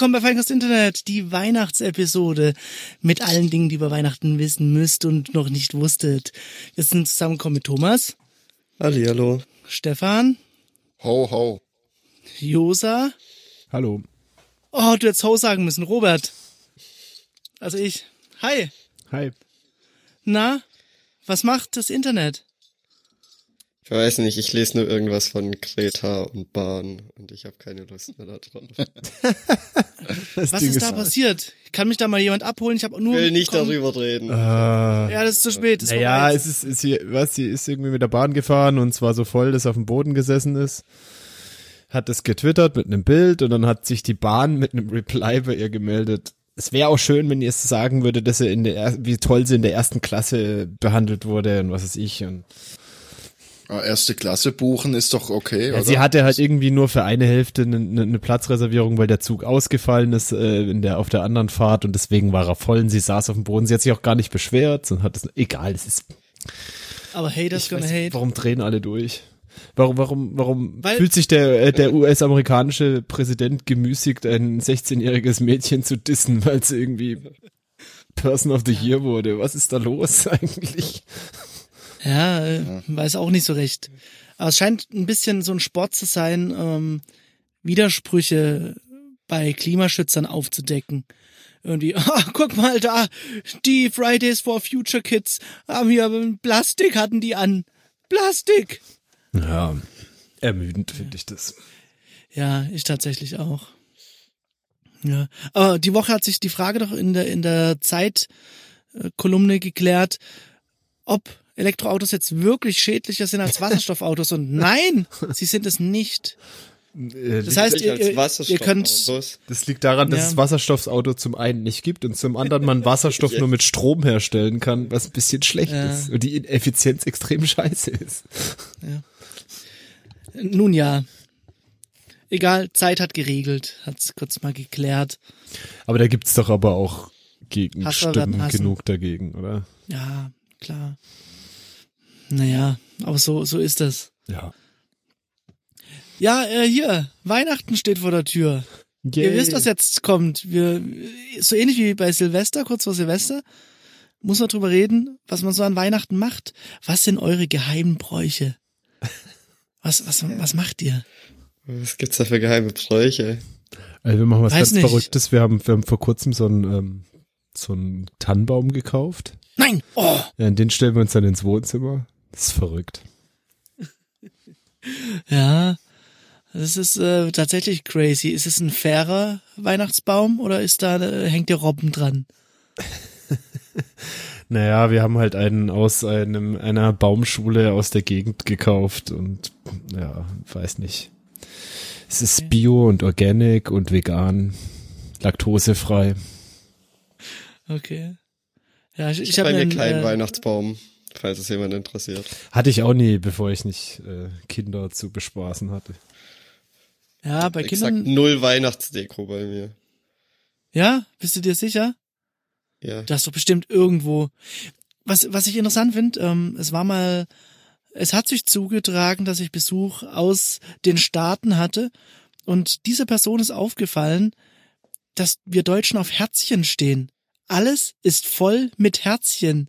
willkommen bei Feinkast Internet, die Weihnachtsepisode mit allen Dingen, die ihr über Weihnachten wissen müsst und noch nicht wusstet. Wir sind zusammengekommen mit Thomas, Halli, hallo. Stefan, Ho, ho. Josa. Hallo. Oh, du hättest Ho sagen müssen, Robert. Also ich. Hi. Hi. Na, was macht das Internet? Ich weiß nicht, ich lese nur irgendwas von Greta und Bahn und ich habe keine Lust mehr daran. Das Was Ding ist da passiert? Kann mich da mal jemand abholen? Ich habe nur. Ich will nicht komm- darüber reden. Äh, Ja, das ist zu spät. Das naja, es ist, ist hier, was, sie ist irgendwie mit der Bahn gefahren und zwar so voll, dass auf dem Boden gesessen ist. Hat das getwittert mit einem Bild und dann hat sich die Bahn mit einem Reply bei ihr gemeldet. Es wäre auch schön, wenn ihr es sagen würde, dass er in der, er- wie toll sie in der ersten Klasse behandelt wurde und was weiß ich. Und Ah, Erste Klasse buchen ist doch okay, ja, oder? sie hatte halt irgendwie nur für eine Hälfte eine, eine eine Platzreservierung, weil der Zug ausgefallen ist äh, in der auf der anderen Fahrt und deswegen war er voll und sie saß auf dem Boden. Sie hat sich auch gar nicht beschwert und hat es egal. Es ist Aber haters gonna weiß, hate. Warum drehen alle durch? Warum, warum, warum Weil- fühlt sich der, äh, der US-amerikanische Präsident gemüßigt, ein 16-jähriges Mädchen zu dissen, weil sie irgendwie Person of the Year wurde? Was ist da los eigentlich? Ja, äh, weiß auch nicht so recht. Aber es scheint ein bisschen so ein Sport zu sein, ähm, Widersprüche bei Klimaschützern aufzudecken. Irgendwie, ah, guck mal da, die Fridays for Future Kids haben hier Plastik hatten die an. Plastik! Ja, ermüdend finde ich das. Ja, ich tatsächlich auch. Ja, aber die Woche hat sich die Frage doch in der in der Zeit-Kolumne geklärt, ob Elektroautos jetzt wirklich schädlicher sind als Wasserstoffautos und nein, sie sind es nicht. Äh, Das heißt, ihr, ihr, könnt. Das liegt daran, dass Ja. es Wasserstoffauto zum einen nicht gibt und zum anderen man Wasserstoff nur mit Strom herstellen kann, was ein bisschen schlecht Ja. ist und die Effizienz extrem scheiße ist. nun ja. Egal, Zeit hat geregelt, hat's kurz mal geklärt. Aber da gibt's doch aber auch Gegenstimmen genug dagegen, oder? Ja, klar. Naja, aber so so ist das. Ja. Ja, äh, hier, Weihnachten steht vor der Tür. Ihr wisst, was jetzt kommt. Wir, so ähnlich wie bei Silvester, kurz vor Silvester, muss man drüber reden, was man so an Weihnachten macht. Was sind eure geheimen Bräuche? Was, was, was macht ihr? Was gibt's da für geheime Bräuche? Also wir machen was Weiß ganz nicht. Verrücktes. Wir haben, wir haben vor kurzem so einen, ähm, so einen Tannenbaum gekauft. Nein! Oh! Ja, den stellen wir uns dann ins Wohnzimmer. Das ist verrückt. Ja, das ist äh, tatsächlich crazy. Ist es ein fairer Weihnachtsbaum oder ist da, äh, hängt der Robben dran? Naja, wir haben halt einen aus einem, einer Baumschule aus der Gegend gekauft und ja, weiß nicht. Es ist bio und organic und vegan, laktosefrei. Okay. Ja, ich, Ich, ich habe bei mir keinen einen, äh, Weihnachtsbaum, falls es jemand interessiert. Hatte ich auch nie, bevor ich nicht äh, Kinder zu bespaßen hatte. ja, bei Exakt Kindern. null Weihnachtsdeko bei mir. Ja, bist du dir sicher? Ja. Das ist doch bestimmt irgendwo. Was, was ich interessant finde, ähm, es war mal, es hat sich zugetragen, dass ich Besuch aus den Staaten hatte und dieser Person ist aufgefallen, dass wir Deutschen auf Herzchen stehen. Alles ist voll mit Herzchen.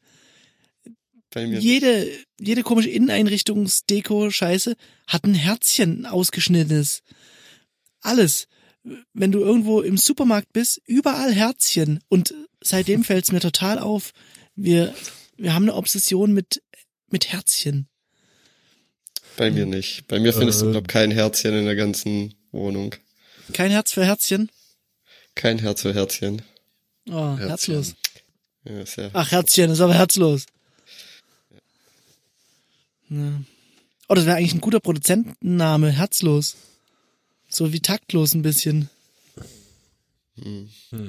Bei mir. Jede, jede komische Inneneinrichtungsdeko-Scheiße hat ein Herzchen ausgeschnittenes. Alles. Wenn du irgendwo im Supermarkt bist, überall Herzchen. Und seitdem fällt es mir total auf. Wir, wir haben eine Obsession mit, mit Herzchen. Bei mir nicht. Bei mir findest Äh. du, glaub kein Herzchen in der ganzen Wohnung. Kein Herz für Herzchen? Kein Herz für Herzchen. Oh, herzlos. Ja, sehr. Ach, Herzchen, ist aber herzlos. Ja. Oh, das wäre eigentlich ein guter Produzentenname, herzlos. So wie taktlos ein bisschen.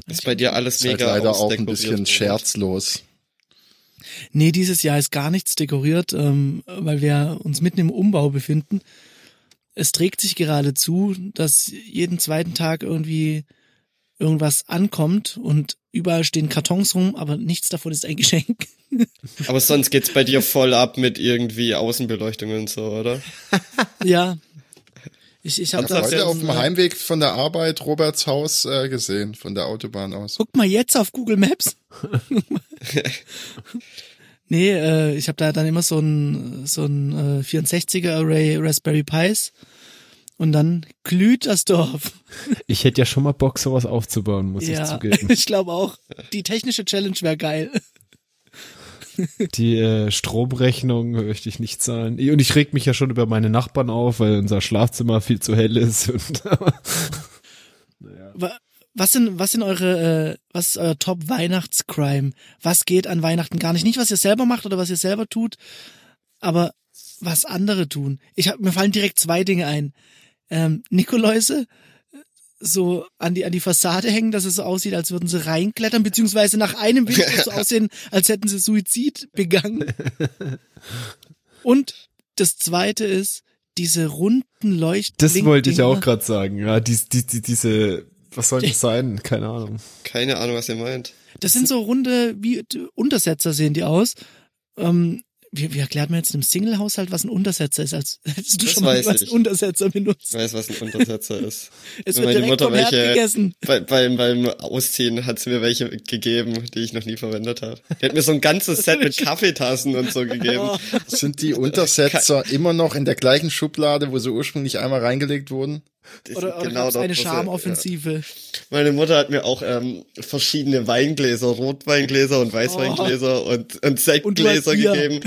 Ist bei dir alles ist halt mega leider auch ein bisschen scherzlos. Nee, dieses Jahr ist gar nichts dekoriert, ähm, weil wir uns mitten im Umbau befinden. Es trägt sich gerade zu, dass jeden zweiten Tag irgendwie irgendwas ankommt und überall stehen Kartons rum, aber nichts davon ist ein Geschenk. Aber sonst geht's bei dir voll ab mit irgendwie Außenbeleuchtung und so, oder? ja. Ich, ich habe das heute auf dem Heimweg von der Arbeit Roberts Haus äh, gesehen, von der Autobahn aus. Guck mal jetzt auf Google Maps. nee, äh, ich habe da dann immer so ein so ein äh, 64er Array Raspberry Pis und dann glüht das Dorf. Ich hätte ja schon mal Bock, sowas aufzubauen, muss ich ja, zugeben. ich glaube auch. Die technische Challenge wäre geil. Die äh, Stromrechnung möchte ich nicht zahlen. Und ich reg mich ja schon über meine Nachbarn auf, weil unser Schlafzimmer viel zu hell ist. Und Wa- Was sind, was sind eure, äh, was ist euer Top Weihnachtscrime? Was geht an Weihnachten gar nicht? Nicht, was ihr selber macht oder was ihr selber tut, aber was andere tun. Ich hab, mir fallen direkt zwei Dinge ein. Ähm, Nikoläuse so an die, an die Fassade hängen, dass es so aussieht, als würden sie reinklettern, beziehungsweise nach einem Video so aussehen, als hätten sie Suizid begangen. Und das zweite ist, diese runden Leuchten. das wollte ich auch gerade sagen. Ja, die, die, die, diese, was soll das sein? Keine Ahnung. Keine Ahnung, was ihr meint. Das sind so runde, wie Untersetzer sehen die aus. Ähm, wie, wie erklärt man jetzt einem Single-Haushalt, was ein Untersetzer ist? Als hättest du Das schon mal weiß was ich. Untersetzer Ich benutzt. weiß, was ein Untersetzer ist. Es Wenn wird meine direkt Mutter welche- gegessen. Bei, beim, beim Ausziehen hat sie mir welche gegeben, die ich noch nie verwendet habe. Die hat mir so ein ganzes Set mit Kaffeetassen und so gegeben. Sind die Untersetzer immer noch in der gleichen Schublade, wo sie ursprünglich einmal reingelegt wurden? Die oder oder genau eine Charmoffensive. Ja. Meine Mutter hat mir auch ähm, verschiedene Weingläser, Rotweingläser und Weißweingläser und, und Sektgläser Oh. Bier. gegeben.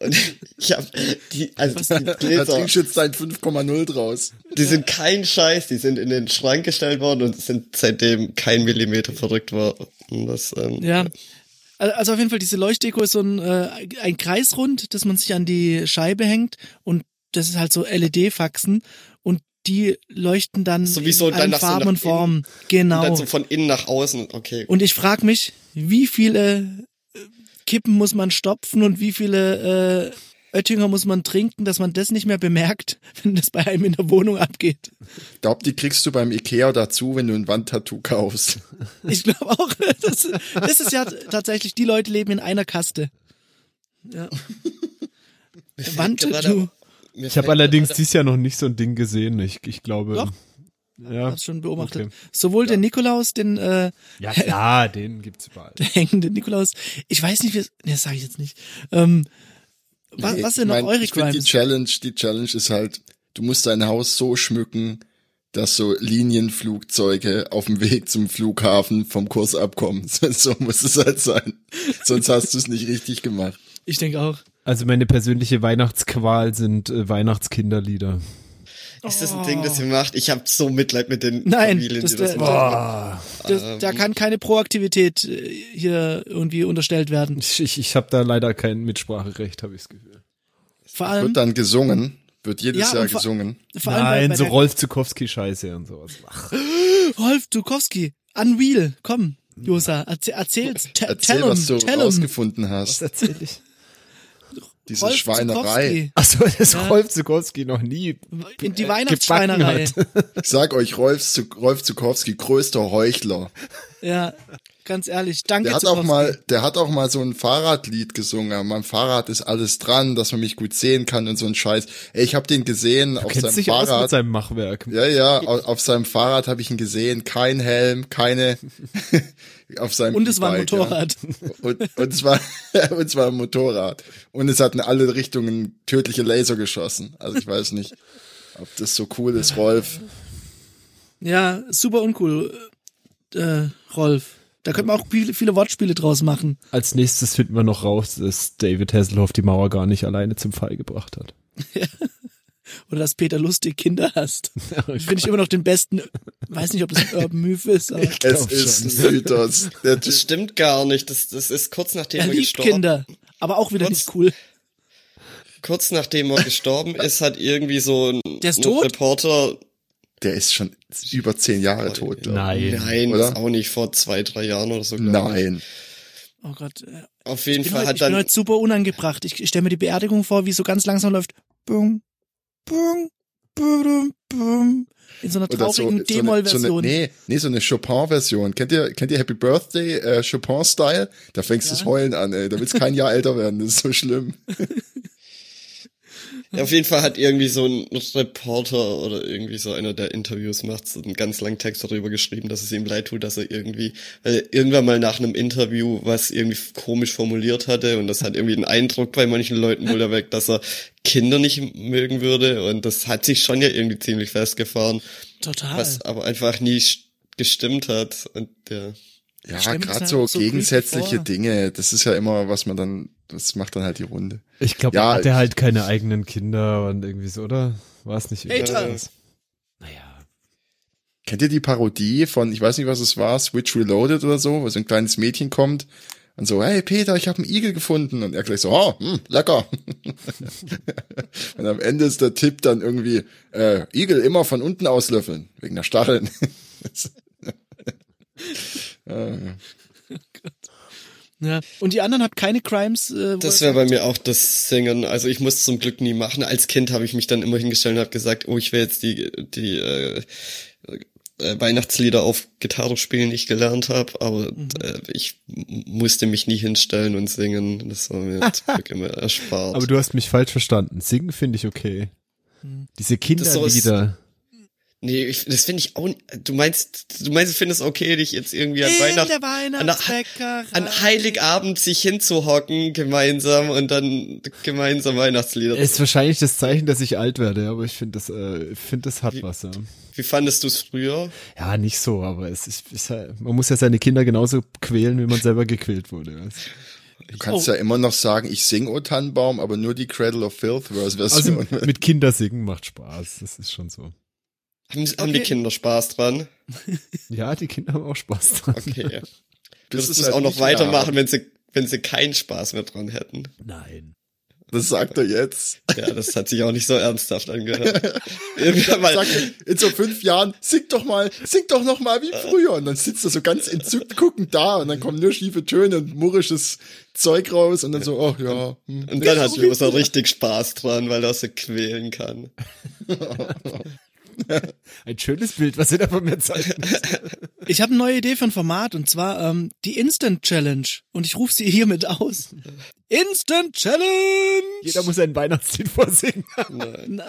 Und ich habe die, also die Da Gläser, trinkst du jetzt dein 5,0 draus. die sind kein Scheiß, die sind in den Schrank gestellt worden und sind seitdem kein Millimeter verrückt worden. Das, ähm, Ja. Al- Also auf jeden Fall, diese Leuchtdeko ist so ein, äh, ein Kreisrund, das man sich an die Scheibe hängt und das ist halt so LED-Faxen und die leuchten dann Sowieso in allen Farben und Formen. Genau. Und dann so von innen nach außen, okay. Und ich frage mich, wie viele äh, Kippen muss man stopfen und wie viele äh, Oettinger muss man trinken, dass man das nicht mehr bemerkt, wenn das bei einem in der Wohnung abgeht. Ich glaube, die kriegst du beim Ikea dazu, wenn du ein Wandtattoo kaufst. Ich glaube auch, das, das ist ja tatsächlich, die Leute leben in einer Kaste. Ja. Wandtattoo. Ich habe allerdings dieses Jahr noch nicht so ein Ding gesehen. Ich, ich glaube. Doch. Ja, Hast schon beobachtet. Okay. Sowohl den Nikolaus, den äh, ja klar, den gibt's überall. der hängende Nikolaus. Ich weiß nicht, wie nee, das sage ich jetzt nicht. Ähm, was, Nee, was sind noch mein, eure ich find, Die Crimes? Challenge, die Challenge ist halt, du musst dein Haus so schmücken, dass so Linienflugzeuge auf dem Weg zum Flughafen vom Kurs abkommen. So muss es halt sein. Sonst hast du es nicht richtig gemacht. Ich denke auch. Also meine persönliche Weihnachtsqual sind äh, Weihnachtskinderlieder. Ist das ein Ding, das ihr macht? Ich habe so Mitleid mit den Nein, Familien, das die das der- machen. Das, Ähm. da kann keine Proaktivität äh, hier irgendwie unterstellt werden. Ich, ich, habe da leider kein Mitspracherecht, habe ich das Gefühl. Vor allem, Wird dann gesungen, wird jedes Ja, Jahr vor- gesungen. vor allem bei, Nein, bei so Rolf Zukowski-Scheiße und sowas. Ach, Rolf Dukowski, Unreal, komm, Josa, erzähl, erzähl's, te- Erzähl, tell was du tell rausgefunden hast. erzähl ich? Diese Rolf Schweinerei. Achso, dass Ja. Rolf Zukowski noch nie in die äh, Weihnachtsschweinerei. Ich sag euch, Rolf, Zu- Rolf Zukowski, größter Heuchler. Ja, ganz ehrlich, danke Der hat auch mal, der hat auch mal so ein Fahrradlied gesungen. An meinem Fahrrad ist alles dran, dass man mich gut sehen kann und so ein Scheiß. Ey, ich habe den gesehen auf Kennt seinem sich aus mit Fahrrad. seinem Machwerk. Ja, ja, au- auf seinem Fahrrad habe ich ihn gesehen. Kein Helm, keine auf seinem Und es war ein Motorrad. Ja. Und, und es war und es war ein Motorrad. Und es hat in alle Richtungen tödliche Laser geschossen. Also ich weiß nicht, ob das so cool ist, Rolf. Ja, super uncool, äh, Rolf. Da könnte man auch viele, viele Wortspiele draus machen. Als nächstes finden wir noch raus, dass David Hasselhoff die Mauer gar nicht alleine zum Fall gebracht hat. Oder dass Peter Lustig Kinder hasst. Finde ich immer noch den besten, weiß nicht, ob das ein Urban Myth ist, aber Es ist schon. ein Mythos. Das stimmt gar nicht. Das, das ist kurz nachdem er er, liebt gestorben Kinder. Aber auch wieder Kurz- nicht cool. kurz nachdem er gestorben ist, hat irgendwie so ein, Der ist ein tot? Reporter, der ist schon über zehn Jahre tot. Nein. nein, Oder? das ist auch nicht vor zwei, drei Jahren oder so. glaub ich. Nein. Oh Gott. äh, Auf jeden Ich bin, Fall heute, hat ich bin dann, heute super unangebracht. Ich, ich stelle mir die Beerdigung vor, wie es so ganz langsam läuft. Bum. In so einer Oder so, traurigen eine, so eine, D-Moll-Version. nee, nee, so eine Chopin-Version. Kennt ihr, kennt ihr Happy Birthday, äh, Chopin-Style? Da fängst du Ja. das Heulen an, ey. Da willst kein Jahr älter werden. Das ist so schlimm. Ja, auf jeden Fall hat irgendwie so ein Reporter oder irgendwie so einer, der Interviews macht, so einen ganz langen Text darüber geschrieben, dass es ihm leid tut, dass er irgendwie, er irgendwann mal nach einem Interview was irgendwie komisch formuliert hatte und das hat irgendwie einen Eindruck bei manchen Leuten wohl erweckt, dass er Kinder nicht mögen würde und das hat sich schon ja irgendwie ziemlich festgefahren, Total. was aber einfach nie st- gestimmt hat und ja. Ja, gerade so so gegensätzliche. Dinge, das ist ja immer, was man dann, das macht dann halt die Runde. Ich glaube, Ja, er hatte halt keine eigenen Kinder und irgendwie so, oder? War es nicht was? Naja. Kennt ihr die Parodie von, ich weiß nicht, was es war, Switch Reloaded oder so, wo so ein kleines Mädchen kommt und so, hey Peter, ich habe einen Igel gefunden. Und er gleich so, oh, hm, lecker. und am Ende ist der Tipp dann irgendwie, äh, Igel immer von unten auslöffeln, wegen der Stacheln. Ah, Ja. Und die anderen habt keine Crimes. Äh, Das wäre bei mir auch das Singen. Also ich muss zum Glück nie machen. Als Kind habe ich mich dann immer hingestellt und habe gesagt, oh, ich will jetzt die die äh, äh, Weihnachtslieder auf Gitarre spielen, die ich gelernt habe, aber Mhm. äh, ich musste mich nie hinstellen und singen. Das war mir zum Glück immer erspart. Aber du hast mich falsch verstanden. Singen finde ich okay. Hm. Diese Kinderlieder. Nee, ich, das finde ich auch. n- Du meinst, du meinst, du findest okay, dich jetzt irgendwie an Weihnachten Weihnachtsbäckerei. an Heiligabend sich hinzuhocken gemeinsam und dann gemeinsam Weihnachtslieder. ist wahrscheinlich das Zeichen, dass ich alt werde, aber ich finde das, äh, finde das hat was. Ja. Wie fandest du es früher? ja, nicht so, aber es ist, ist halt, man muss ja seine Kinder genauso quälen, wie man selber gequält wurde. weißt du. Du kannst Oh. ja immer noch sagen, ich sing O Tannenbaum, aber nur die Cradle of Filth Version. Also mit Kinder singen macht Spaß, das ist schon so. Haben, haben die Okay. Kinder Spaß dran? Ja, die Kinder haben auch Spaß dran. Okay. Das ist du es halt auch noch weitermachen, wenn sie, wenn sie keinen Spaß mehr dran hätten? Nein. Das sagt er jetzt. Ja, das hat sich auch nicht so ernsthaft angehört. Irgendwann mal, Sagt er, in so fünf Jahren, sing doch mal, sing doch noch mal wie früher. Und dann sitzt er so ganz entzückt guckend da und dann kommen nur schiefe Töne und murrisches Zeug raus und dann so, oh ja. Hm. und dann hat Loser richtig Spaß dran, weil er sie quälen kann. Ein schönes Bild, was ihr da von mir zeigt. Ich habe eine neue Idee für ein Format und zwar ähm, die Instant Challenge. Und ich rufe sie hiermit aus. Instant Challenge! Jeder muss ein Weihnachtslied vorsingen.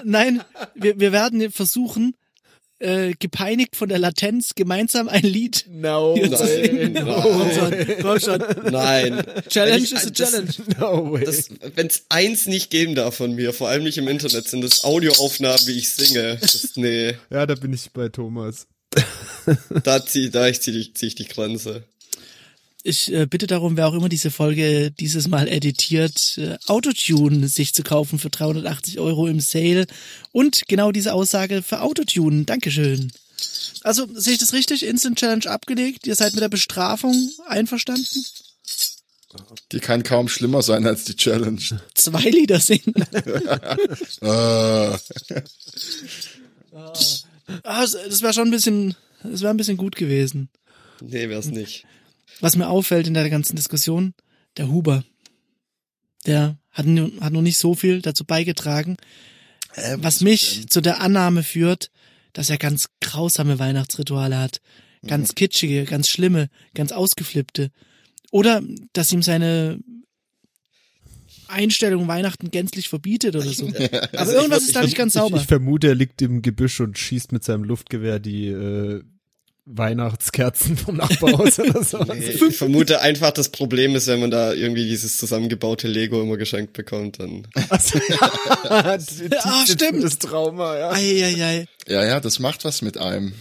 Nein, wir, wir werden versuchen, äh, gepeinigt von der Latenz, gemeinsam ein Lied No hier zu singen. Komm schon, komm schon. Nein. Challenge Wenn ich- is a das- challenge. No way. Wenn es eins nicht geben darf von mir, vor allem nicht im Internet, sind es Audioaufnahmen, wie ich singe. Das, nee, ja, da bin ich bei Thomas. da zieh, da ich zieh, zieh ich die Grenze. Ich äh, bitte darum, wer auch immer diese Folge dieses Mal editiert, äh, Autotune sich zu kaufen für 380 Euro im Sale. Und genau diese Aussage für Autotune. Dankeschön. Also, sehe ich das richtig? Instant Challenge abgelegt? Ihr seid mit der Bestrafung einverstanden? Die kann kaum schlimmer sein als die Challenge. Zwei Lieder singen. Äh, Ah, das wäre schon ein bisschen, das wäre ein bisschen gut gewesen. Nee, wär's nicht. Was mir auffällt in der ganzen Diskussion, der Huber, der hat, hat noch nicht so viel dazu beigetragen, äh, was mich zu der Annahme führt, dass er ganz grausame Weihnachtsrituale hat. Ganz kitschige, ganz schlimme, ganz ausgeflippte. Oder dass ihm seine Einstellung Weihnachten gänzlich verbietet oder so. Aber Also irgendwas ich ist da ich nicht ganz Ich, sauber. ich vermute, er liegt im Gebüsch und schießt mit seinem Luftgewehr die äh, Weihnachtskerzen vom Nachbarhaus oder so. Nee, ich vermute einfach, das Problem ist, wenn man da irgendwie dieses zusammengebaute Lego immer geschenkt bekommt, dann. Also, ja, Ah, stimmt. Das Trauma, ja. Eieiei. ja, ja, das macht was mit einem.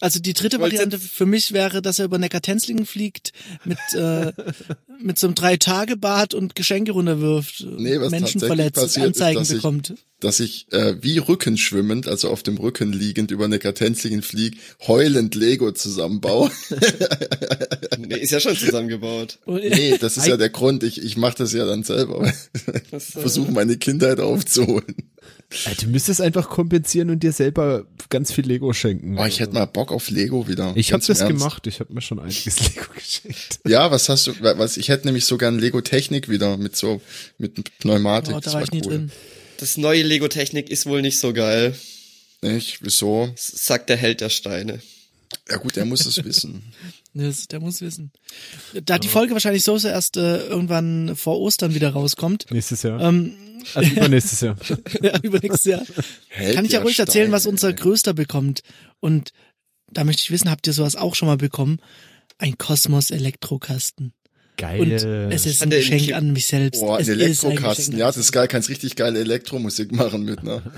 Also die dritte Variante für mich wäre, dass er über Neckartenzlingen fliegt, mit, äh, mit so einem Drei-Tage-Bad und Geschenke runterwirft, Nee, was Menschen verletzt, passiert ist, Anzeigen dass ich- bekommt. dass ich äh, wie rückenschwimmend, also auf dem Rücken liegend über eine Kartenzlingen flieg, heulend Lego zusammenbaue. Nee, ist ja schon zusammengebaut. Nee, das ist ja der Grund. Ich, ich mache das ja dann selber. Versuche meine Kindheit aufzuholen. Ja, Du müsstest einfach kompensieren und dir selber ganz viel Lego schenken. Boah, ich hätte mal Bock auf Lego wieder. Ich habe das Ernst. gemacht. Ich habe mir schon einiges Lego geschenkt. Ja, was hast du? Was? Ich hätte nämlich so gern Lego Technik wieder mit so mit Pneumatik. Oh, das da war ich nie drin. Das neue Lego-Technik ist wohl nicht so geil, Nicht? Wieso? sagt der Held der Steine. Ja gut, der muss es wissen. Das, der muss wissen. Da die Folge wahrscheinlich so erst äh, irgendwann vor Ostern wieder rauskommt. Nächstes Jahr. Ähm, also übernächstes Jahr. ja, übernächstes Jahr. Hält Kann ich ja ruhig erzählen, Stein, was unser ey. Größter bekommt. Und da möchte ich wissen, habt ihr sowas auch schon mal bekommen? Ein Kosmos Elektrokasten. Geil. Und es ist ein Geschenk an mich selbst. Boah, ein Elektrokasten. Ja, das ist geil. Kannst richtig geile Elektromusik machen mit, ne?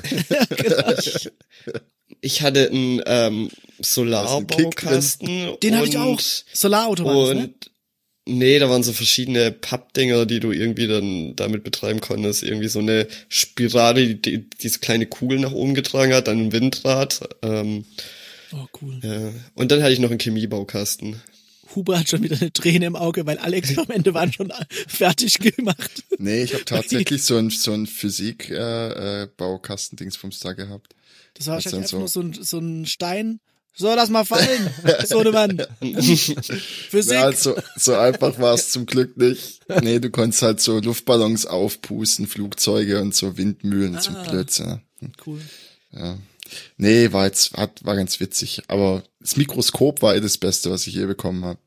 Ich hatte einen ähm, Solarbaukasten. Den habe ich auch. Solarauto war das, ne? Und nee, da waren so verschiedene Pappdinger, die du irgendwie dann damit betreiben konntest. Irgendwie so eine Spirale, die diese kleine Kugel nach oben getragen hat, dann ein Windrad. Ähm, Oh, cool. ja. Und dann hatte ich noch einen Chemiebaukasten. Huber hat schon wieder eine Träne im Auge, weil alle Experimente waren schon fertig gemacht. Nee, ich habe tatsächlich so ein, so ein Physik-Baukasten-Dingsbums äh, Baukasten-Dingsbums da gehabt. Das war wahrscheinlich einfach so- nur so ein, so ein Stein. So, lass mal fallen, so eine Mann. Physik. Ja, so, so einfach war es zum Glück nicht. Nee, du konntest halt so Luftballons aufpusten, Flugzeuge und so Windmühlen zum Ah. Blödsinn. Cool. Ja. Nee, war jetzt, hat, war ganz witzig. Aber das Mikroskop war eh das Beste, was ich je bekommen habe.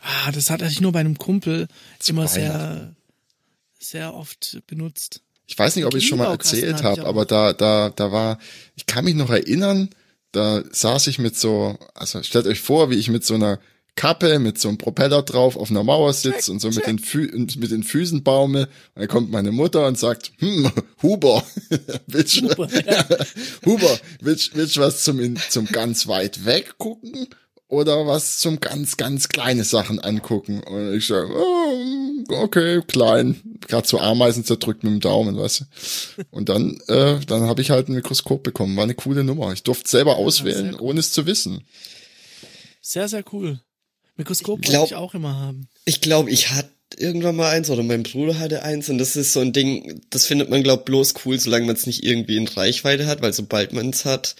Ah, das hatte ich nur bei einem Kumpel immer Weihnachten. sehr, sehr oft benutzt. Ich weiß nicht, ob ich schon mal erzählt habe, aber da, da, da war, ich kann mich noch erinnern, da saß ich mit so, also stellt euch vor, wie ich mit so einer Kappe, mit so einem Propeller drauf auf einer Mauer sitze und so mit den, Fü und mit den Füßen baume. Und dann kommt meine Mutter und sagt, hm, Huber, willst du, Huber, ja. Huber, willst, willst was zum, zum ganz weit weg gucken? Oder was zum ganz, ganz kleine Sachen angucken. Und ich sage, oh, okay, klein. Gerade so Ameisen zerdrückt mit dem Daumen, weißt du. Und dann, äh, dann habe ich halt ein Mikroskop bekommen. War eine coole Nummer. Ich durfte selber auswählen, ohne es zu wissen. Sehr, sehr cool. Mikroskop Ich glaub- wollte ich auch immer haben. Ich glaube, ich hatte irgendwann mal eins oder mein Bruder hatte eins und das ist so ein Ding, das findet man glaub bloß cool, solange man es nicht irgendwie in Reichweite hat, weil sobald man es hat,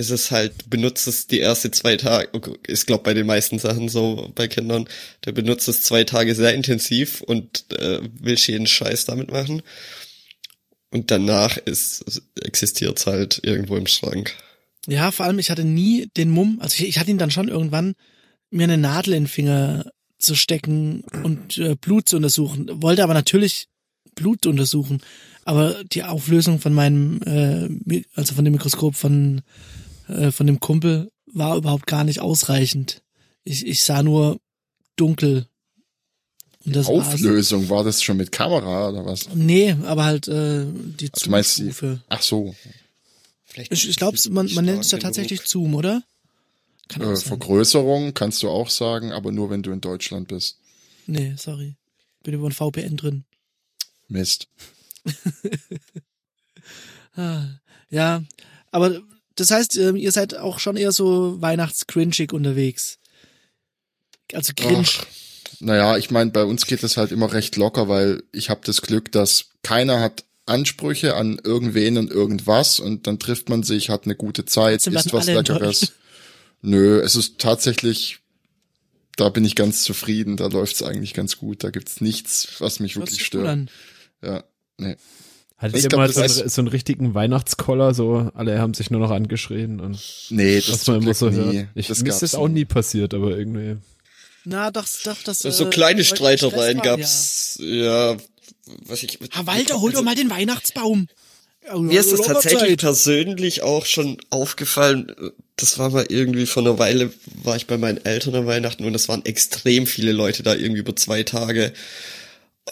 ist es halt, benutzt es die erste zwei Tage, okay, ist glaub bei den meisten Sachen so bei Kindern, du benutzt es zwei Tage sehr intensiv und äh, willst jeden Scheiß damit machen. Und danach ist existiert's halt irgendwo im Schrank. Ja, vor allem, ich hatte nie den Mumm, also ich, ich hatte ihn dann schon irgendwann, mir eine Nadel in den Finger zu stecken und äh, Blut zu untersuchen. Wollte aber natürlich Blut untersuchen. Aber die Auflösung von meinem, äh, also von dem Mikroskop von, äh, von dem Kumpel war überhaupt gar nicht ausreichend. Ich, ich sah nur dunkel. Und das war's. Auflösung, war das schon mit Kamera oder was? Nee, aber halt äh, die die, Zoom-Stufe. ach so, Vielleicht Ich, ich glaube, man, man nennt es ja tatsächlich Zoom, oder? Kann äh. Vergrößerung kannst du auch sagen, aber nur wenn du in Deutschland bist. Nee, sorry. Bin über ein VPN drin. Mist. Ah, ja, aber das heißt, ähm, ihr seid auch schon eher so weihnachts-cringig unterwegs. Also cringe. Ach, naja, ich meine, bei uns geht es halt immer recht locker, weil ich habe das Glück, dass keiner hat Ansprüche an irgendwen und irgendwas und dann trifft man sich, hat eine gute Zeit, isst was Leckeres. Nö, es ist tatsächlich, da bin ich ganz zufrieden, da läuft's eigentlich ganz gut, da gibt's nichts, was mich Hört wirklich stört. Ja, nee. Hattet Ich ihr glaub, mal das so, einen, so einen richtigen Weihnachtskoller, so alle haben sich nur noch angeschrien und Nee, das was man immer so nie. hört. Ich, das mir ist das auch nie. passiert, aber irgendwie. Na, doch, doch, das. So äh, kleine Streitereien gab's, ja, was ich. Ja. Ah, Walter, hol doch mal den Weihnachtsbaum. Ja, Mir ist ja, es ja, tatsächlich persönlich auch schon aufgefallen. Das war mal irgendwie vor einer Weile, war ich bei meinen Eltern an Weihnachten und es waren extrem viele Leute da irgendwie über zwei Tage.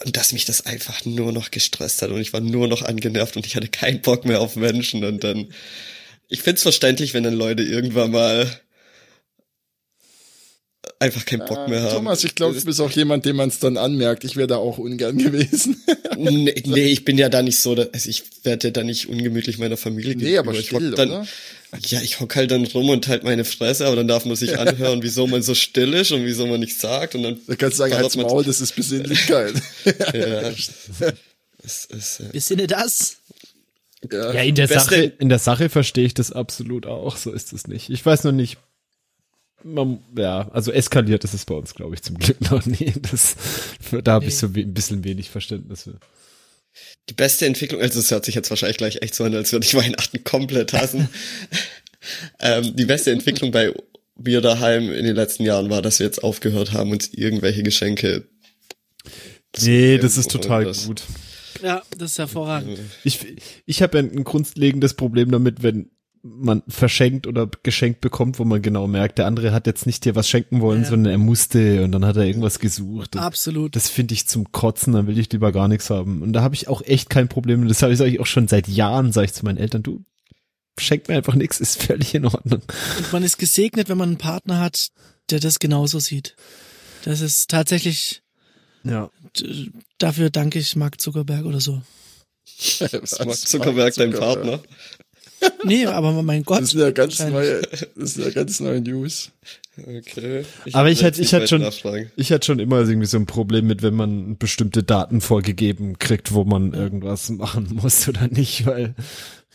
Und dass mich das einfach nur noch gestresst hat und ich war nur noch angenervt und ich hatte keinen Bock mehr auf Menschen. Und dann, ich find's verständlich, wenn dann Leute irgendwann mal einfach keinen Bock mehr haben. Thomas, ich glaube, du bist auch jemand, dem man es dann anmerkt. Ich wäre da auch ungern gewesen. Nee, nee, ich bin ja da nicht so, also ich werde ja da nicht ungemütlich meiner Familie Nee, aber Ich hock still, dann, oder? Ja, ich hock halt dann rum und halt meine Fresse, aber dann darf man sich anhören, wieso man so still ist und wieso man nichts sagt und dann Da kannst du sagen, halt's Maul, das ist Besinnlichkeit. Ja, es ist, äh, Besinne das. ja. Ja, in der Sache, in der Sache verstehe ich das absolut auch. So ist es nicht. Ich weiß noch nicht. Man, ja, also eskaliert ist es bei uns, glaube ich, zum Glück noch nie. Das, da habe ich so ein bisschen wenig Verständnis für. die beste Entwicklung, also es hört sich jetzt wahrscheinlich gleich echt so an, als würde ich Weihnachten komplett hassen. ähm, die beste Entwicklung bei wir daheim in den letzten Jahren war, dass wir jetzt aufgehört haben, uns irgendwelche Geschenke. Nee, das ist total das- gut. Ja, das ist hervorragend. Ich, ich habe ein grundlegendes Problem damit, wenn man verschenkt oder geschenkt bekommt, wo man genau merkt, der andere hat jetzt nicht dir was schenken wollen, Ja. sondern er musste und dann hat er irgendwas gesucht. Absolut. das finde ich zum Kotzen, dann will ich lieber gar nichts haben. Und da habe ich auch echt kein Problem. Und das habe ich sag ich auch schon seit Jahren, sage ich zu meinen Eltern, du schenk mir einfach nichts, ist völlig in Ordnung. Und man ist gesegnet, wenn man einen Partner hat, der das genauso sieht. Das ist tatsächlich, Ja. dafür danke ich Mark Zuckerberg oder so. Ist Mark Zuckerberg dein Partner? Nee, aber mein Gott. Das sind ja ganz neue, das sind ja ganz neue News. Okay. Aber ich hatte, ich weiter schon, nachfragen. ich hatte schon immer irgendwie so ein Problem mit, wenn man bestimmte Daten vorgegeben kriegt, wo man irgendwas machen muss oder nicht, weil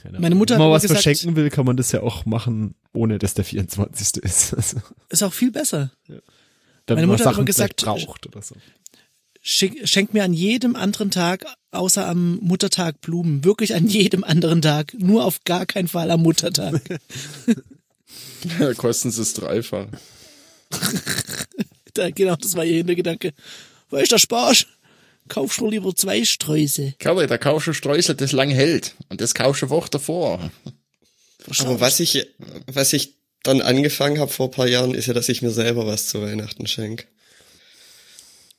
keine Meine Mutter Wenn man was gesagt- verschenken will, kann man das ja auch machen, ohne dass der 24. ist. Also, Ist auch viel besser. wenn Meine man Mutter hat Sachen immer gesagt, braucht oder so. Schick, schenk mir an jedem anderen Tag, außer am Muttertag Blumen. Wirklich an jedem anderen Tag. Nur auf gar keinen Fall am Muttertag. Ja, kosten sie es dreifach. da, genau, das war ihr Hintergedanke. Wo ist der Sparsch? Kaufst du lieber zwei Sträuße. Kalle, da kaufst du Streusel, das lang hält. Und das kaufst du eine Woche davor. Aber was ich, was ich dann angefangen habe vor ein paar Jahren, ist ja, dass ich mir selber was zu Weihnachten schenke.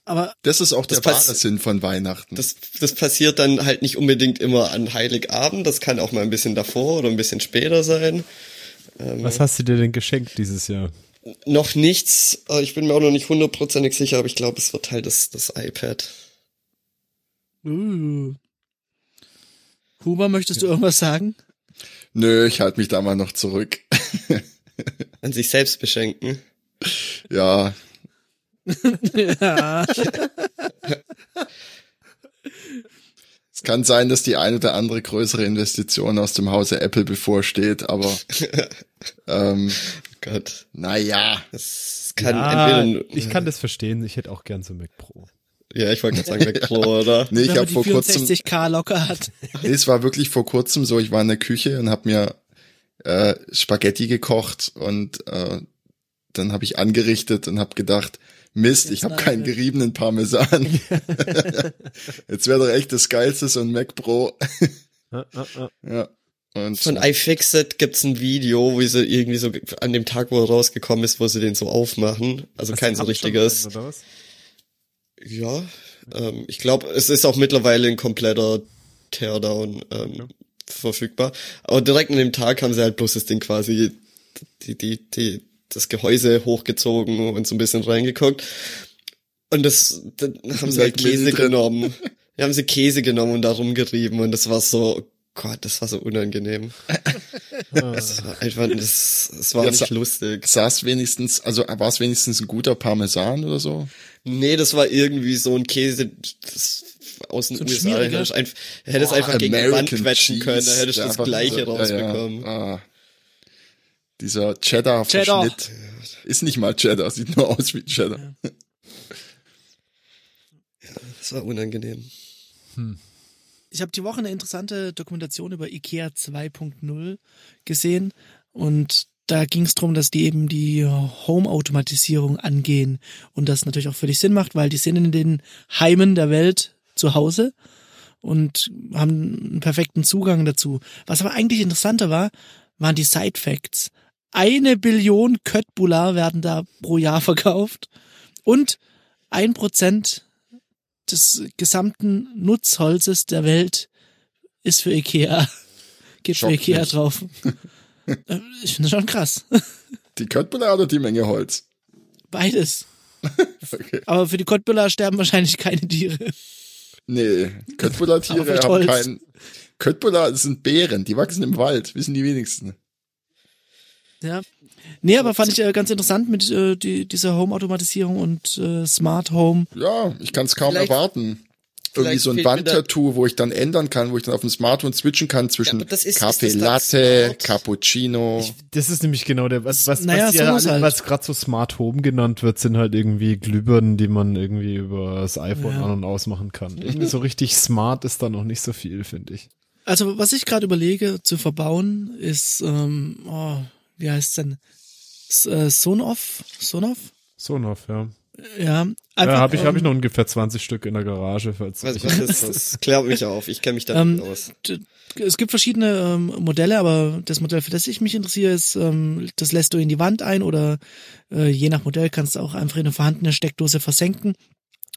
Aber Das ist auch der Das pass- wahre Sinn von Weihnachten. Das, das passiert dann halt nicht unbedingt immer an Heiligabend, das kann auch mal ein bisschen davor oder ein bisschen später sein. Was hast du dir denn geschenkt dieses Jahr? Noch nichts, äh, ich bin mir auch noch nicht hundertprozentig sicher, aber ich glaube, es wird halt das, das iPad. uh. Huber, möchtest du irgendwas sagen? Nö, ich halte mich da mal noch zurück. An sich selbst beschenken. Ja, ja. es kann sein, dass die ein oder andere größere Investition aus dem Hause Apple bevorsteht, aber ähm, Gott, naja. das kann ja, entweder, ich kann das verstehen. Ich hätte auch gern so Mac Pro. ja, ich wollte gerade sagen, Mac Pro, oder? Nee, ich habe vor kurzem, 64k locker hat. nee, es war wirklich vor kurzem so, ich war in der Küche und habe mir äh, Spaghetti gekocht und äh, dann habe ich angerichtet und habe gedacht, Mist, ich habe keinen geriebenen Parmesan. Jetzt wäre doch echt das Geilste, so ein Mac Pro. Ja. Und Von iFixit gibt's ein Video, wo sie irgendwie so an dem Tag, wo er rausgekommen ist, wo sie den so aufmachen. Also Hast kein so richtiges. Ja, ähm, ich glaube, es ist auch mittlerweile ein kompletter Teardown ähm, verfügbar. Aber direkt an dem Tag haben sie halt bloß das Ding quasi, die, die, die, das Gehäuse hochgezogen und so ein bisschen reingeguckt. Und das, dann haben sie halt Direkt Käse genommen. Da haben sie Käse genommen und da rumgerieben und das war so, Gott, das war so unangenehm. Das war einfach, das, das war Ja, nicht sa- lustig. saß wenigstens, also war es wenigstens ein guter Parmesan oder so? Nee, das war irgendwie so ein Käse das aus den So ein USA. schmieriger? Hättest einfach, Oh, einfach gegen die Wand quetschen Cheese, können, da hättest du das gleiche so- rausbekommen. Ja, ja. Ah. Dieser Cheddar-Verschnitt. Cheddar. Ist nicht mal Cheddar, sieht nur aus wie Cheddar. Das war unangenehm. Ich habe die Woche eine interessante Dokumentation über IKEA 2.0 gesehen und da ging es darum, dass die eben die Home-Automatisierung angehen und das natürlich auch völlig Sinn macht, weil die sind in den Heimen der Welt zu Hause und haben einen perfekten Zugang dazu. Was aber eigentlich interessanter war, waren die Side Facts. Eine Billion Köttbullar werden da pro Jahr verkauft und ein Prozent des gesamten Nutzholzes der Welt ist für Ikea. Geht für Schockt Ikea mich. drauf. Äh, ich finde das schon krass. Die Köttbullar oder die Menge Holz? Beides. Okay. Aber für die Kottbüller sterben wahrscheinlich keine Tiere. Nee, Köttbullar-Tiere mit haben Holz. keinen. Köttbullar sind Beeren, die wachsen im Wald, wissen die wenigsten. Ja. Nee, aber fand ich äh, ganz interessant mit äh, die, dieser Home-Automatisierung und äh, Smart Home. Ja, ich kann es kaum Vielleicht- erwarten. Irgendwie vielleicht so ein Wandtattoo, wo ich dann ändern kann, wo ich dann auf dem Smartphone switchen kann zwischen das ist- Kaffee ist Latte? Cappuccino. Das ist nämlich genau der, was, was, Naja, was, ja, sowas halt. was gerade so Smart Home genannt wird, sind halt irgendwie Glühbirnen, die man irgendwie über das iPhone Ja. an- und ausmachen kann. Irgendwie so richtig smart ist da noch nicht so viel, finde ich. Also was ich gerade überlege zu verbauen ist, ähm, oh, wie heißt's denn? S- äh, Sonoff, Sonoff? Sonoff, ja. Ja, Ja, habe ich, hab ich ähm, noch ungefähr 20 Stück in der Garage. Falls Was, ich, was ist das? Klärt mich auf. Ich kenne mich da Ähm, nicht aus. d- es gibt verschiedene ähm, Modelle, aber das Modell, für das ich mich interessiere, ist, ähm, das lässt du in die Wand ein oder äh, je nach Modell kannst du auch einfach in eine vorhandene Steckdose versenken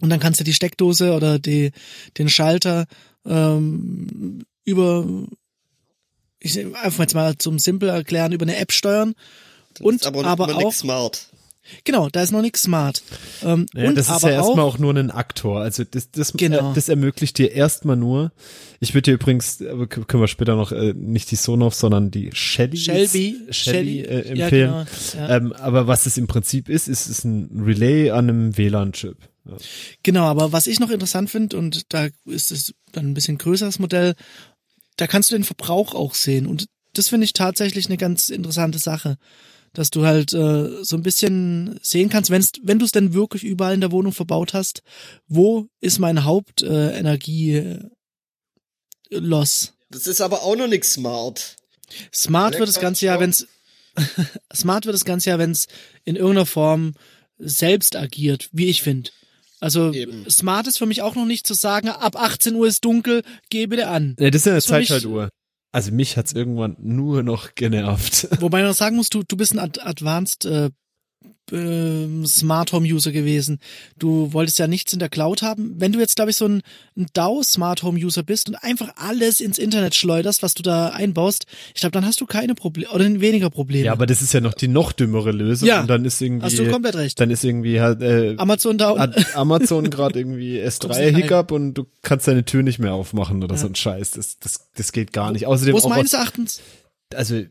und dann kannst du die Steckdose oder die, den Schalter ähm, über, ich einfach jetzt mal zum Simpel erklären, über eine App steuern. Und Ist aber, aber auch, smart. genau, da ist noch nichts smart. Ähm, ja, und das ist aber ja erstmal auch, auch nur ein Aktor. Also das, das, Genau. äh, das ermöglicht dir erstmal nur. Ich würde dir übrigens, aber k- können wir später noch äh, nicht die Sonoff, sondern die Shelly, Shelby, Shelly äh, ja, empfehlen. genau, ja. Ähm, aber was es im Prinzip ist, ist, ist ein Relay an einem WLAN-Chip. Ja. Genau, aber was ich noch interessant finde, und da ist es dann ein bisschen größeres Modell, da kannst du den Verbrauch auch sehen. Und das finde ich tatsächlich eine ganz interessante Sache. Dass du halt äh, so ein bisschen sehen kannst, wenn's, wenn du es denn wirklich überall in der Wohnung verbaut hast, wo ist mein Hauptenergie äh, äh? Das ist aber auch noch nix smart. Smart wird das ganze Jahr, wenn's Smart wird das ganze Jahr, wenn's in irgendeiner Form selbst agiert, wie ich finde. Also Eben. smart ist für mich auch noch nicht zu sagen, ab 18 Uhr ist dunkel, geh bitte an. Ja, das ist ja eine Zeitschaltuhr. Also mich hat's irgendwann nur noch genervt. Wobei man sagen muss, du, du bist ein Ad Advanced äh, ähm, Smart Home User gewesen. Du wolltest ja nichts in der Cloud haben. Wenn du jetzt, glaube ich, so ein, ein DAO Smart Home User bist und einfach alles ins Internet schleuderst, was du da einbaust, ich glaube, dann hast du keine Probleme oder weniger Probleme. Ja, aber das ist ja noch die noch dümmere Lösung. Ja, und dann ist irgendwie, hast du komplett recht. dann ist irgendwie halt äh, Amazon Down. hat Amazon gerade irgendwie Kommst S3 nicht rein. Hiccup und du kannst deine Tür nicht mehr aufmachen oder so ein Scheiß. Das, das, das geht gar nicht. Außerdem Wo auch meines Erachtens? also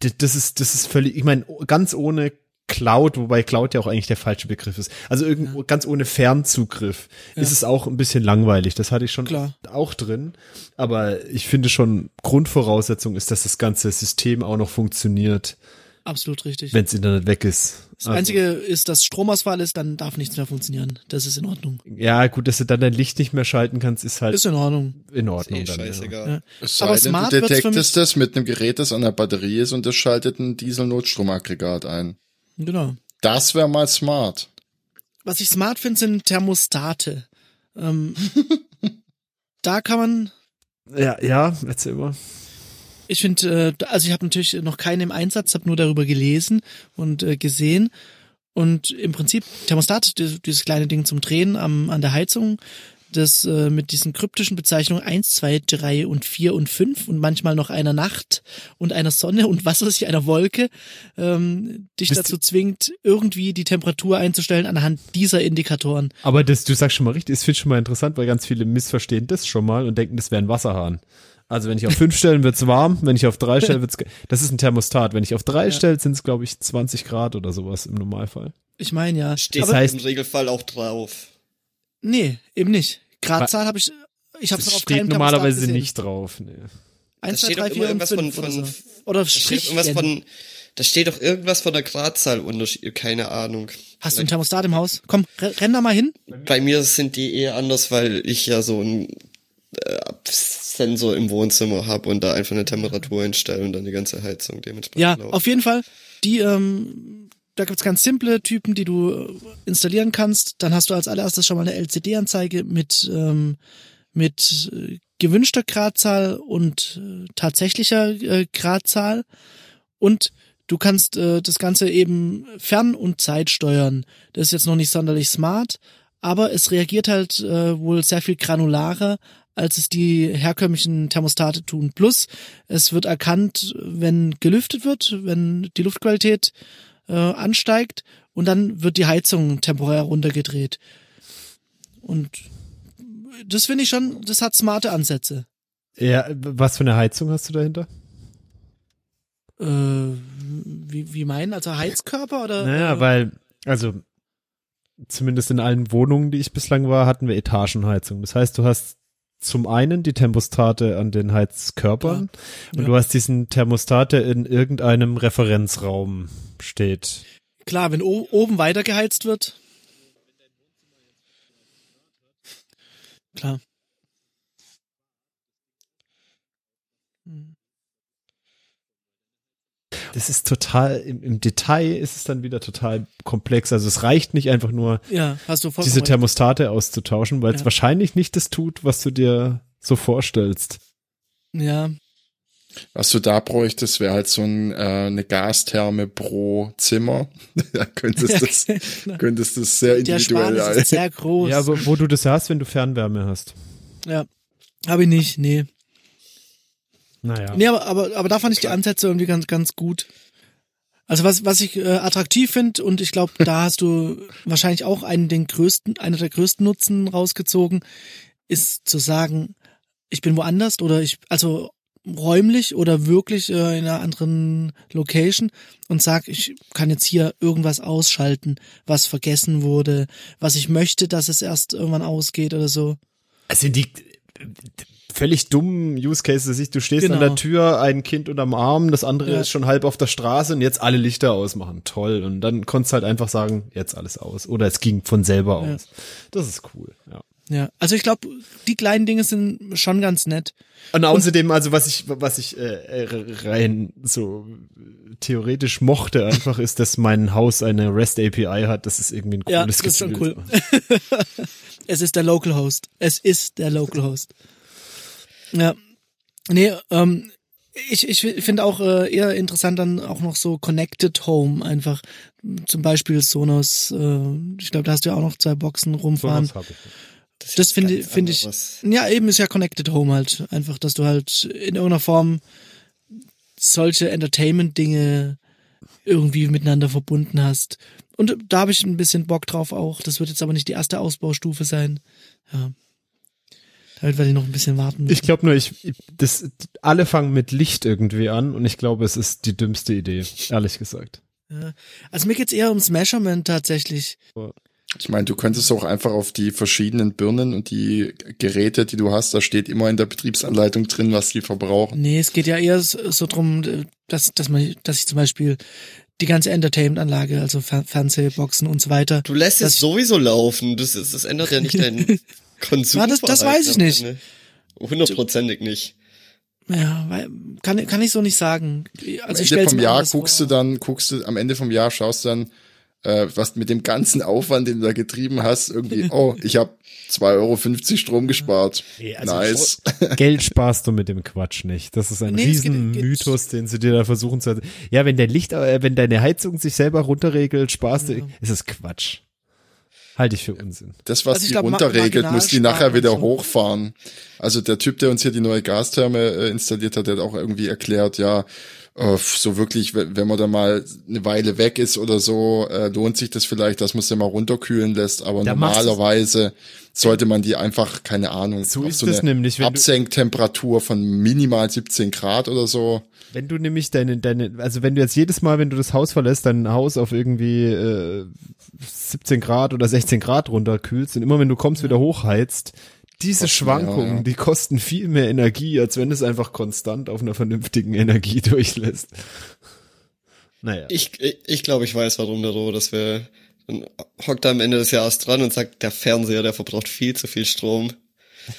das ist das ist völlig, ich meine ganz ohne Cloud, wobei Cloud ja auch eigentlich der falsche Begriff ist. Also irgendwo ganz ohne Fernzugriff ist es auch ein bisschen langweilig. Das hatte ich schon Klar. auch drin. Aber ich finde schon Grundvoraussetzung ist, dass das ganze System auch noch funktioniert, Absolut richtig. wenns Internet weg ist. das Einzige ist, dass Stromausfall ist, dann darf nichts mehr funktionieren. Das ist in Ordnung. Ja, gut, dass du dann dein Licht nicht mehr schalten kannst, ist halt Ist in Ordnung. in Ist Ordnung. eh dann, ja. scheißegal. Ja. Es Aber denn, smart du detektest das mit einem Gerät, das an der Batterie ist und das schaltet ein Diesel-Notstromaggregat ein. Genau. Das wäre mal smart. Was ich smart finde, sind Thermostate. Ähm, da kann man, Ja, ja, erzähl mal. ich finde, äh, also ich habe natürlich noch keinen im Einsatz, habe nur darüber gelesen und äh, gesehen. Und im Prinzip Thermostat, die- dieses kleine Ding zum Drehen am, an der Heizung, das äh, mit diesen kryptischen Bezeichnungen eins, zwei, drei und vier und fünf und manchmal noch einer Nacht und einer Sonne und was weiß ich, einer Wolke, ähm, dich Bist dazu zwingt, irgendwie die Temperatur einzustellen anhand dieser Indikatoren. Aber das, du sagst schon mal richtig, das finde ich schon mal interessant, weil ganz viele missverstehen das schon mal und denken, das wäre ein Wasserhahn. Also wenn ich auf fünf stellen wird's warm, wenn ich auf drei stelle wird's, das ist ein Thermostat. Wenn ich auf drei stelle, sind es glaube ich 20 Grad oder sowas im Normalfall. Ich meine ja. Steht Aber- Das heißt- im Regelfall auch drauf. Nee, eben nicht. Gradzahl habe ich, ich habe es auf steht normalerweise nicht drauf. Nee. Eins, Da zwei, steht drei, doch vier immer und irgendwas fünf von- oder von- so. Oder Da steht Strich. irgendwas von, da steht doch irgendwas von der Gradzahlunterschied, keine Ahnung. Hast du ein Thermostat im Haus? Komm, re- renn da mal hin. Bei mir sind die eher anders, weil ich ja so einen äh, Sensor im Wohnzimmer habe und da einfach eine Temperatur einstelle und dann die ganze Heizung dementsprechend Ja, auf jeden Fall. Die, ähm, da gibt's ganz simple Typen, die du äh, installieren kannst. Dann hast du als allererstes schon mal eine LCD-Anzeige mit, ähm, mit äh, gewünschter Gradzahl und äh, tatsächlicher äh, Gradzahl. Und du kannst äh, das Ganze eben fern- und Zeit steuern. Das ist jetzt noch nicht sonderlich smart, aber es reagiert halt äh, wohl sehr viel granularer, als es die herkömmlichen Thermostate tun. Plus, es wird erkannt, wenn gelüftet wird, wenn die Luftqualität äh, ansteigt und dann wird die Heizung temporär runtergedreht. Und das finde ich schon, das hat smarte Ansätze. Ja, was für eine Heizung hast du dahinter? Äh, wie, wie meinen? Also Heizkörper oder? Naja, äh, weil, also zumindest in allen Wohnungen, die ich bislang war, hatten wir Etagenheizung. Das heißt, du hast zum einen die Thermostate an den Heizkörpern und Ja. du hast diesen Thermostat, der in irgendeinem Referenzraum steht. Klar, wenn oben weiter geheizt wird. Klar. Hm. Das ist total, im, im Detail ist es dann wieder total komplex. Also es reicht nicht einfach nur, Ja, hast du vollkommen diese recht. Thermostate auszutauschen, weil es Ja. wahrscheinlich nicht das tut, was du dir so vorstellst. Ja, Was du da bräuchtest, wäre halt so ein, äh, eine Gastherme pro Zimmer. da könntest du das, könntest du das sehr der individuell Span ist sehr groß. Ja, aber wo du das hast, wenn du Fernwärme hast. ja. Habe ich nicht, nee. Naja. Nee, aber, aber, aber da fand ich die Ansätze irgendwie ganz, ganz gut. Also was, was ich äh, attraktiv finde, und ich glaube, da hast du wahrscheinlich auch einen, den größten, einer der größten Nutzen rausgezogen, ist zu sagen, ich bin woanders oder ich, also räumlich oder wirklich äh, in einer anderen Location und sag, ich kann jetzt hier irgendwas ausschalten, was vergessen wurde, was ich möchte, dass es erst irgendwann ausgeht oder so. Also die völlig dummen Use Cases, ich, du stehst an Genau. der Tür, ein Kind unterm Arm, das andere Ja. ist schon halb auf der Straße und jetzt alle Lichter ausmachen. Toll. Und dann konntest du halt einfach sagen, jetzt alles aus. Oder es ging von selber Ja. aus. Das ist cool, ja. Ja, also ich glaube, die kleinen Dinge sind schon ganz nett. Und außerdem, also was ich, was ich äh, äh, rein so theoretisch mochte, einfach ist, dass mein Haus eine REST API hat. Das ist irgendwie ein Ja, cooles das ist schon Gefühl. cool. es ist der Local Host. Es ist der Local Host. Ja. Nee, ähm, ich, ich finde auch äh, eher interessant dann auch noch so Connected Home einfach. Zum Beispiel Sonos, äh, ich glaube, da hast du ja auch noch zwei Boxen rumfahren. Sowas hab ich. Das finde ganz finde ich, anderes. ja eben ist ja Connected Home halt. Einfach, dass du halt in irgendeiner Form solche Entertainment-Dinge irgendwie miteinander verbunden hast. Und da habe ich ein bisschen Bock drauf auch. Das wird jetzt aber nicht die erste Ausbaustufe sein. Ja. Damit werde ich noch ein bisschen warten. Ich glaube nur, ich, das, alle fangen mit Licht irgendwie an und ich glaube, es ist die dümmste Idee, ehrlich gesagt. ja. Also mir geht's eher ums Measurement tatsächlich. Ich meine, du könntest auch einfach auf die verschiedenen Birnen und die Geräte, die du hast, da steht immer in der Betriebsanleitung drin, was die verbrauchen. Nee, es geht ja eher so drum, dass, dass man, dass ich zum Beispiel die ganze Entertainment-Anlage, also Fer Fernsehboxen und so weiter. Du lässt es sowieso laufen. Das, ist, das ändert ja nicht deinen Konsum. Ja, das- das weiß ich nicht. Hundertprozentig nicht. Ja, weil, kann, kann ich so nicht sagen. Also am ich Ende vom Jahr guckst vor. du dann, guckst du, am Ende vom Jahr schaust du dann, äh, was mit dem ganzen Aufwand, den du da getrieben hast, irgendwie, oh, ich habe 2,50 Euro Strom gespart. Nee, also nice. Geld sparst du mit dem Quatsch nicht. Das ist ein Nee, es geht- riesen geht- Mythos, den sie dir da versuchen zu Ja, wenn dein Licht, äh, wenn deine Heizung sich selber runterregelt, sparst du, ist es Quatsch. Halte ich für Unsinn. Das, was Also die glaub, runterregelt, müssen die nachher wieder schon. hochfahren. Also der Typ, der uns hier die neue Gastherme äh, installiert hat, der hat auch irgendwie erklärt, ja, äh, so wirklich, wenn man da mal eine Weile weg ist oder so, äh, lohnt sich das vielleicht, dass man es ja mal runterkühlen lässt. Aber Da normalerweise sollte man die einfach, keine Ahnung, So auf ist so es eine nämlich, wenn du- Absenktemperatur von minimal 17 Grad oder so. Wenn du nämlich deine, deine, also wenn du jetzt jedes Mal, wenn du das Haus verlässt, dein Haus auf irgendwie äh, 17 Grad oder 16 Grad runterkühlst und immer wenn du kommst wieder hochheizt, diese Kosten Schwankungen, ja. die kosten viel mehr Energie, als wenn du es einfach konstant auf einer vernünftigen Energie durchlässt. Naja. Ich, ich, ich glaube, ich weiß, warum der Roh, dass wir dann hockt er am Ende des Jahres dran und sagt, der Fernseher, der verbraucht viel zu viel Strom.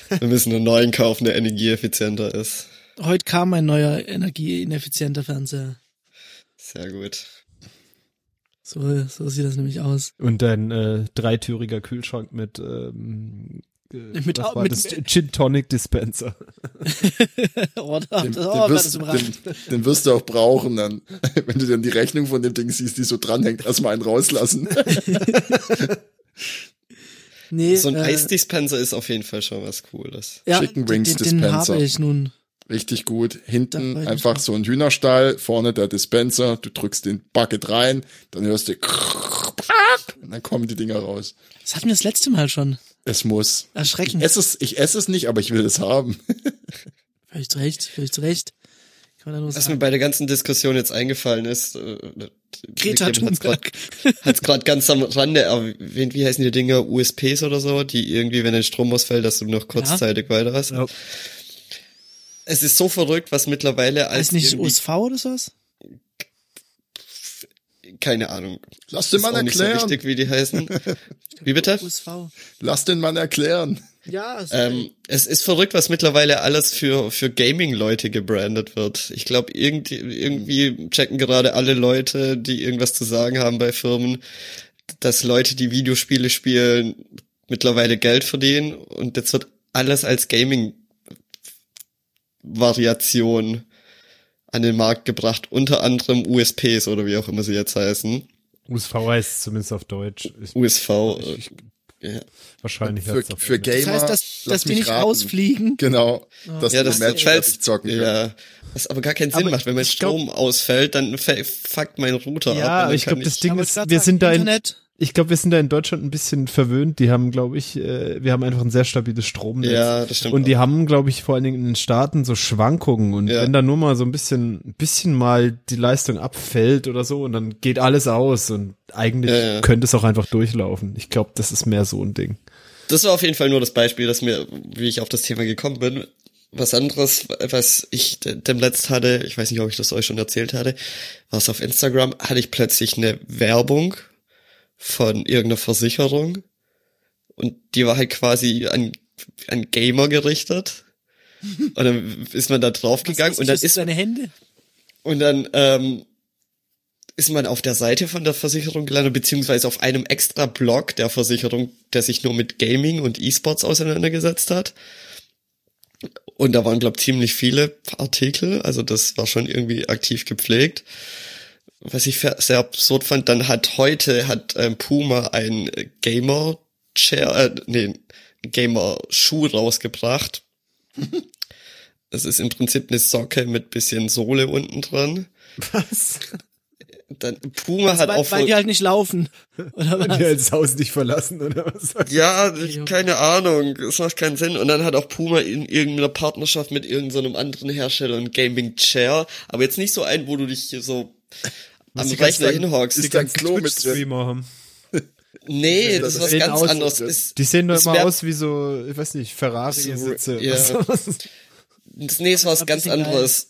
Wir müssen einen neuen kaufen, der energieeffizienter ist. Heute kam ein neuer energieineffizienter Fernseher. Sehr gut. So, so sieht das nämlich aus. Und dein äh, dreitüriger Kühlschrank mit ähm, äh, Mit- was war mit- das? Gin Tonic Dispenser. oh, da, Den, das, den, oh, das wirst, den, den wirst du auch brauchen dann. Wenn du dann die Rechnung von dem Ding siehst, die so dranhängt, erstmal einen rauslassen. Nee, So ein äh, Eisdispenser ist auf jeden Fall schon was Cooles. ja, Chicken Wings den, den Dispenser. habe ich nun. Richtig gut. Hinten einfach so ein Hühnerstall, vorne der Dispenser, du drückst den Bucket rein, dann hörst du und dann kommen die Dinger raus. Das hatten wir das letzte Mal schon. Es muss. Erschreckend. Ich esse es, ich esse es nicht, aber ich will es haben. Völlig zu Recht, völlig zu Recht. Kann man da nur Was mir bei der ganzen Diskussion jetzt eingefallen ist, äh, Greta Thunberg. hat's gerade ganz am Rande erwähnt, wie heißen die Dinger, USPs oder so, die irgendwie, wenn ein Strom ausfällt, dass du noch kurzzeitig weiter hast. Ja. Es ist so verrückt, was mittlerweile als Ist nicht USV oder sowas? Keine Ahnung. Lass den Ist Mann auch nicht so erklären. wichtig, wie die heißen. Wie bitte? USV. Lass den Mann erklären. Ja, es Ähm, es ist verrückt, was mittlerweile alles für, für Gaming-Leute gebrandet wird. Ich glaube, irgendwie, irgendwie checken gerade alle Leute, die irgendwas zu sagen haben bei Firmen, dass Leute, die Videospiele spielen, mittlerweile Geld verdienen und jetzt wird alles als Gaming-Variation an den Markt gebracht, unter anderem USPs oder wie auch immer sie jetzt heißen. USV heißt zumindest auf Deutsch. Ich, USV. äh, ja. wahrscheinlich Für, für. Gamer. das heißt, dass, lass dass die mich nicht raten. rausfliegen. Genau. Dass Ja, das Match fällt, zocken können. ja, was aber gar keinen Sinn Aber macht. Wenn mein ich glaub- Strom ausfällt, dann fuckt mein Router ab. und Ja, ich glaube, das ich- Ding ist, ich wir sind da in, Internet, ich glaube, wir sind da in Deutschland ein bisschen verwöhnt. Die haben, glaube ich, äh, wir haben einfach ein sehr stabiles Stromnetz. Ja, das stimmt. Und die auch. haben, glaube ich, vor allen Dingen in den Staaten so Schwankungen und Ja. wenn da nur mal so ein bisschen, ein bisschen mal die Leistung abfällt oder so und dann geht alles aus und eigentlich Ja, ja. könnte es auch einfach durchlaufen. Ich glaube, das ist mehr so ein Ding. Das war auf jeden Fall nur das Beispiel, dass mir, wie ich auf das Thema gekommen bin. Was anderes, was ich de- dem letzt hatte, ich weiß nicht, ob ich das euch schon erzählt hatte, war es auf Instagram, hatte ich plötzlich eine Werbung von irgendeiner Versicherung und die war halt quasi an, an Gamer gerichtet. Und dann ist man da draufgegangen und dann ist deine Hände. Und dann ähm, ist man auf der Seite von der Versicherung gelandet, beziehungsweise auf einem extra Blog der Versicherung, der sich nur mit Gaming und E-Sports auseinandergesetzt hat. Und da waren, glaube ich, ziemlich viele Artikel, also das war schon irgendwie aktiv gepflegt. Was ich sehr absurd fand, dann hat heute hat ähm, Puma ein Gamer Chair, äh, nee, Gamer Schuh rausgebracht. Es ist im Prinzip eine Socke mit bisschen Sohle unten dran. Was? Dann Puma hat weil, auch weil die halt nicht laufen. Oder Die was? halt das Haus nicht verlassen oder was? ja, ich, keine Ahnung, es macht keinen Sinn. Und dann hat auch Puma in irgendeiner Partnerschaft mit irgendeinem anderen Hersteller ein Gaming Chair, aber jetzt nicht so ein, wo du dich hier so am die Rechner hinhockst. ist da ein Klo mit drin? Streamer haben. Nee, Das das ist was ganz aus- anderes. Ist, Die sehen doch es immer aus wie so, ich weiß nicht, Ferrari-Sitze. Ja. Nee, es war was ganz anderes.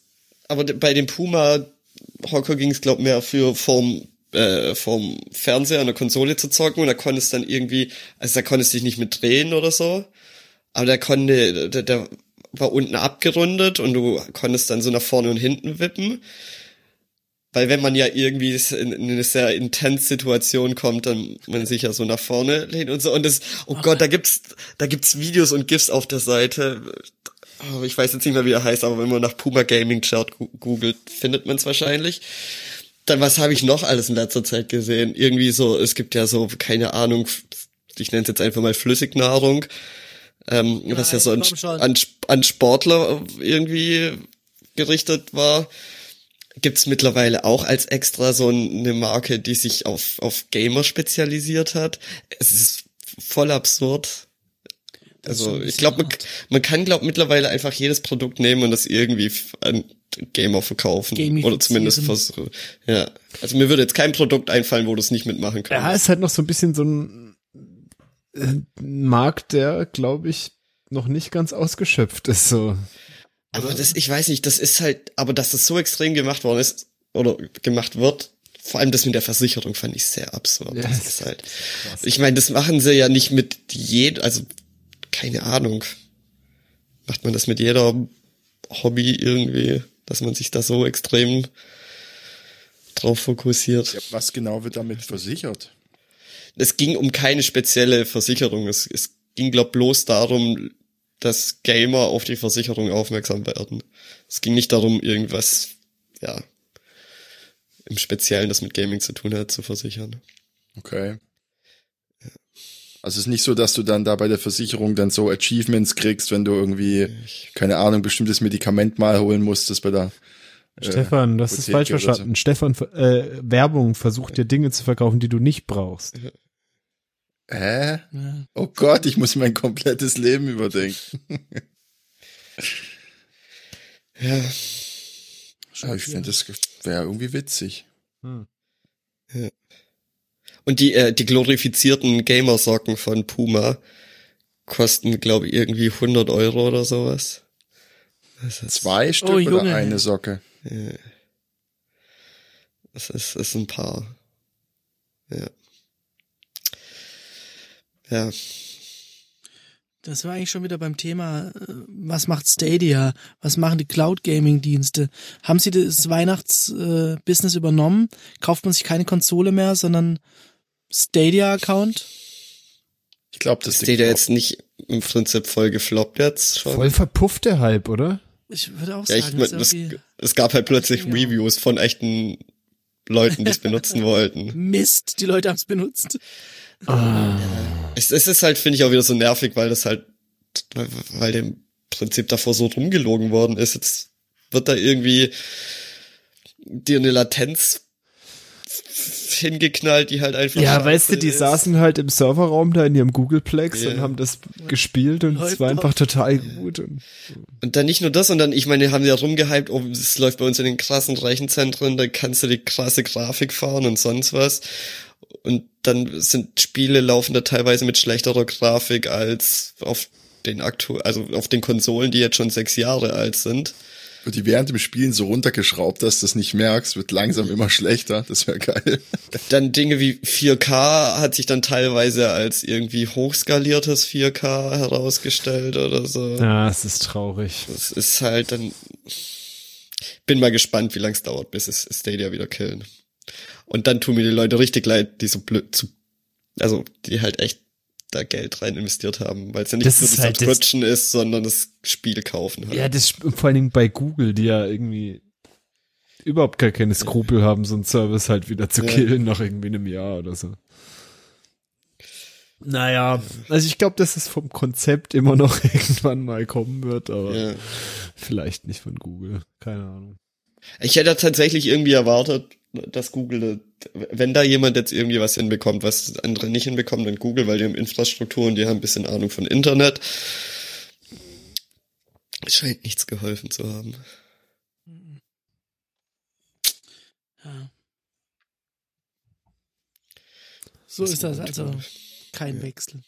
Aber bei dem Puma Hocker ging es, glaub mehr für vom äh, vom Fernseher an der Konsole zu zocken und da konntest dann irgendwie, also da konntest du dich nicht mit drehen oder so, aber der konnte, der, der war unten abgerundet und du konntest dann so nach vorne und hinten wippen. Weil wenn man ja irgendwie in, in eine sehr intense Situation kommt, dann man sich ja so nach vorne lehnt und so. Und das, oh Gott, da gibt's, da gibt's Videos und GIFs auf der Seite. Oh, ich weiß jetzt nicht mehr, wie er heißt, aber wenn man nach Puma Gaming Chart googelt, findet man es wahrscheinlich. Dann, was habe ich noch alles in letzter Zeit gesehen? Irgendwie so, es gibt ja so, keine Ahnung, ich nenne es jetzt einfach mal Flüssignahrung, ähm, was ja so an, an, an Sportler irgendwie gerichtet war. Gibt's mittlerweile auch als extra so eine Marke, die sich auf, auf Gamer spezialisiert hat. Es ist voll absurd. Also ich glaube, man, man kann glaube mittlerweile einfach jedes Produkt nehmen und das irgendwie an Gamer verkaufen oder zumindest versuchen. Ja, also mir würde jetzt kein Produkt einfallen, wo du es nicht mitmachen kannst. Ja, ist halt noch so ein bisschen so ein äh, Markt, der, glaube ich, noch nicht ganz ausgeschöpft ist. So. Aber das, ich weiß nicht, das ist halt, aber dass das so extrem gemacht worden ist oder gemacht wird, vor allem das mit der Versicherung fand ich sehr absurd. Ja, das ist halt, ich meine, das machen sie ja nicht mit jedem, also keine Ahnung, macht man das mit jeder Hobby irgendwie, dass man sich da so extrem drauf fokussiert. Ja, was genau wird damit versichert? es ging um keine spezielle Versicherung. Es, es ging, glaub, bloß darum, dass Gamer auf die Versicherung aufmerksam werden. Es ging nicht darum, irgendwas, ja, im Speziellen, das mit Gaming zu tun hat, zu versichern. Okay. Also es ist nicht so, dass du dann da bei der Versicherung dann so Achievements kriegst, wenn du irgendwie, keine Ahnung, bestimmtes Medikament mal holen musstest bei der. äh, Stefan, du hast es Apotheke falsch oder so. verstanden. Stefan, äh, Werbung versucht dir Dinge zu verkaufen, die du nicht brauchst. Hä? Ja. Oh Gott, ich muss mein komplettes Leben überdenken. Ja, Aber ich finde, das wäre irgendwie witzig. und die, äh, die glorifizierten Gamersocken von Puma kosten, glaube ich, irgendwie 100 Euro oder sowas. Zwei Stück Oh, oder eine Socke? das ist, das ist ein paar. Ja. Ja. Das war eigentlich schon wieder beim Thema, äh, was macht Stadia? Was machen die Cloud Gaming Dienste? Haben sie das Weihnachtsbusiness übernommen? Kauft man sich keine Konsole mehr, sondern Stadia Account? Ich glaube, das Steht ja jetzt nicht im Prinzip voll gefloppt jetzt schon. Voll verpufft der Hype, oder? Ich würde auch ja, sagen, ich, das es gab halt plötzlich Ja. Reviews von echten Leuten, die es benutzen wollten. Mist, die Leute haben es benutzt. Es, es ist halt, finde ich, auch wieder so nervig, weil das halt, weil, weil dem Prinzip davor so rumgelogen worden ist. Jetzt wird da irgendwie dir eine Latenz hingeknallt, die halt einfach. Ja, weißt du, die ist. saßen halt im Serverraum da in ihrem Googleplex Ja. und haben das gespielt und es war einfach total gut. Und Und dann nicht nur das, sondern ich meine, haben ja rumgehypt, oh, es läuft bei uns in den krassen Rechenzentren, da kannst du die krasse Grafik fahren und sonst was. Und dann sind Spiele laufen da teilweise mit schlechterer Grafik als auf den aktu also auf den Konsolen, die jetzt schon sechs Jahre alt sind. wird die während dem Spielen so runtergeschraubt, dass du das nicht merkst, wird langsam immer schlechter. Das wäre geil. Dann Dinge wie 4K hat sich dann teilweise als irgendwie hochskaliertes 4K herausgestellt oder so. ja, es ist traurig. Das ist halt dann. Bin mal gespannt, wie lang es dauert, bis es Stadia wieder killen. Und dann tun mir die Leute richtig leid, die so blöd zu. Also, die halt echt da Geld rein investiert haben, weil es ja nicht Das nur ist die halt das- Subscription ist, sondern das Spiel kaufen halt. Ja, das vor allen Dingen bei Google, die ja irgendwie überhaupt gar keine Skrupel haben, so einen Service halt wieder zu Ja. killen nach irgendwie einem Jahr oder so. Naja, also ich glaube, dass es vom Konzept immer noch irgendwann mal kommen wird, aber Ja. vielleicht nicht von Google. Keine Ahnung. Ich hätte tatsächlich irgendwie erwartet, dass Google, wenn da jemand jetzt irgendwie was hinbekommt, was andere nicht hinbekommen, dann Google, weil die haben Infrastruktur und die haben ein bisschen Ahnung von Internet. Es scheint nichts geholfen zu haben. Ja. So ist das also kein Wechsel.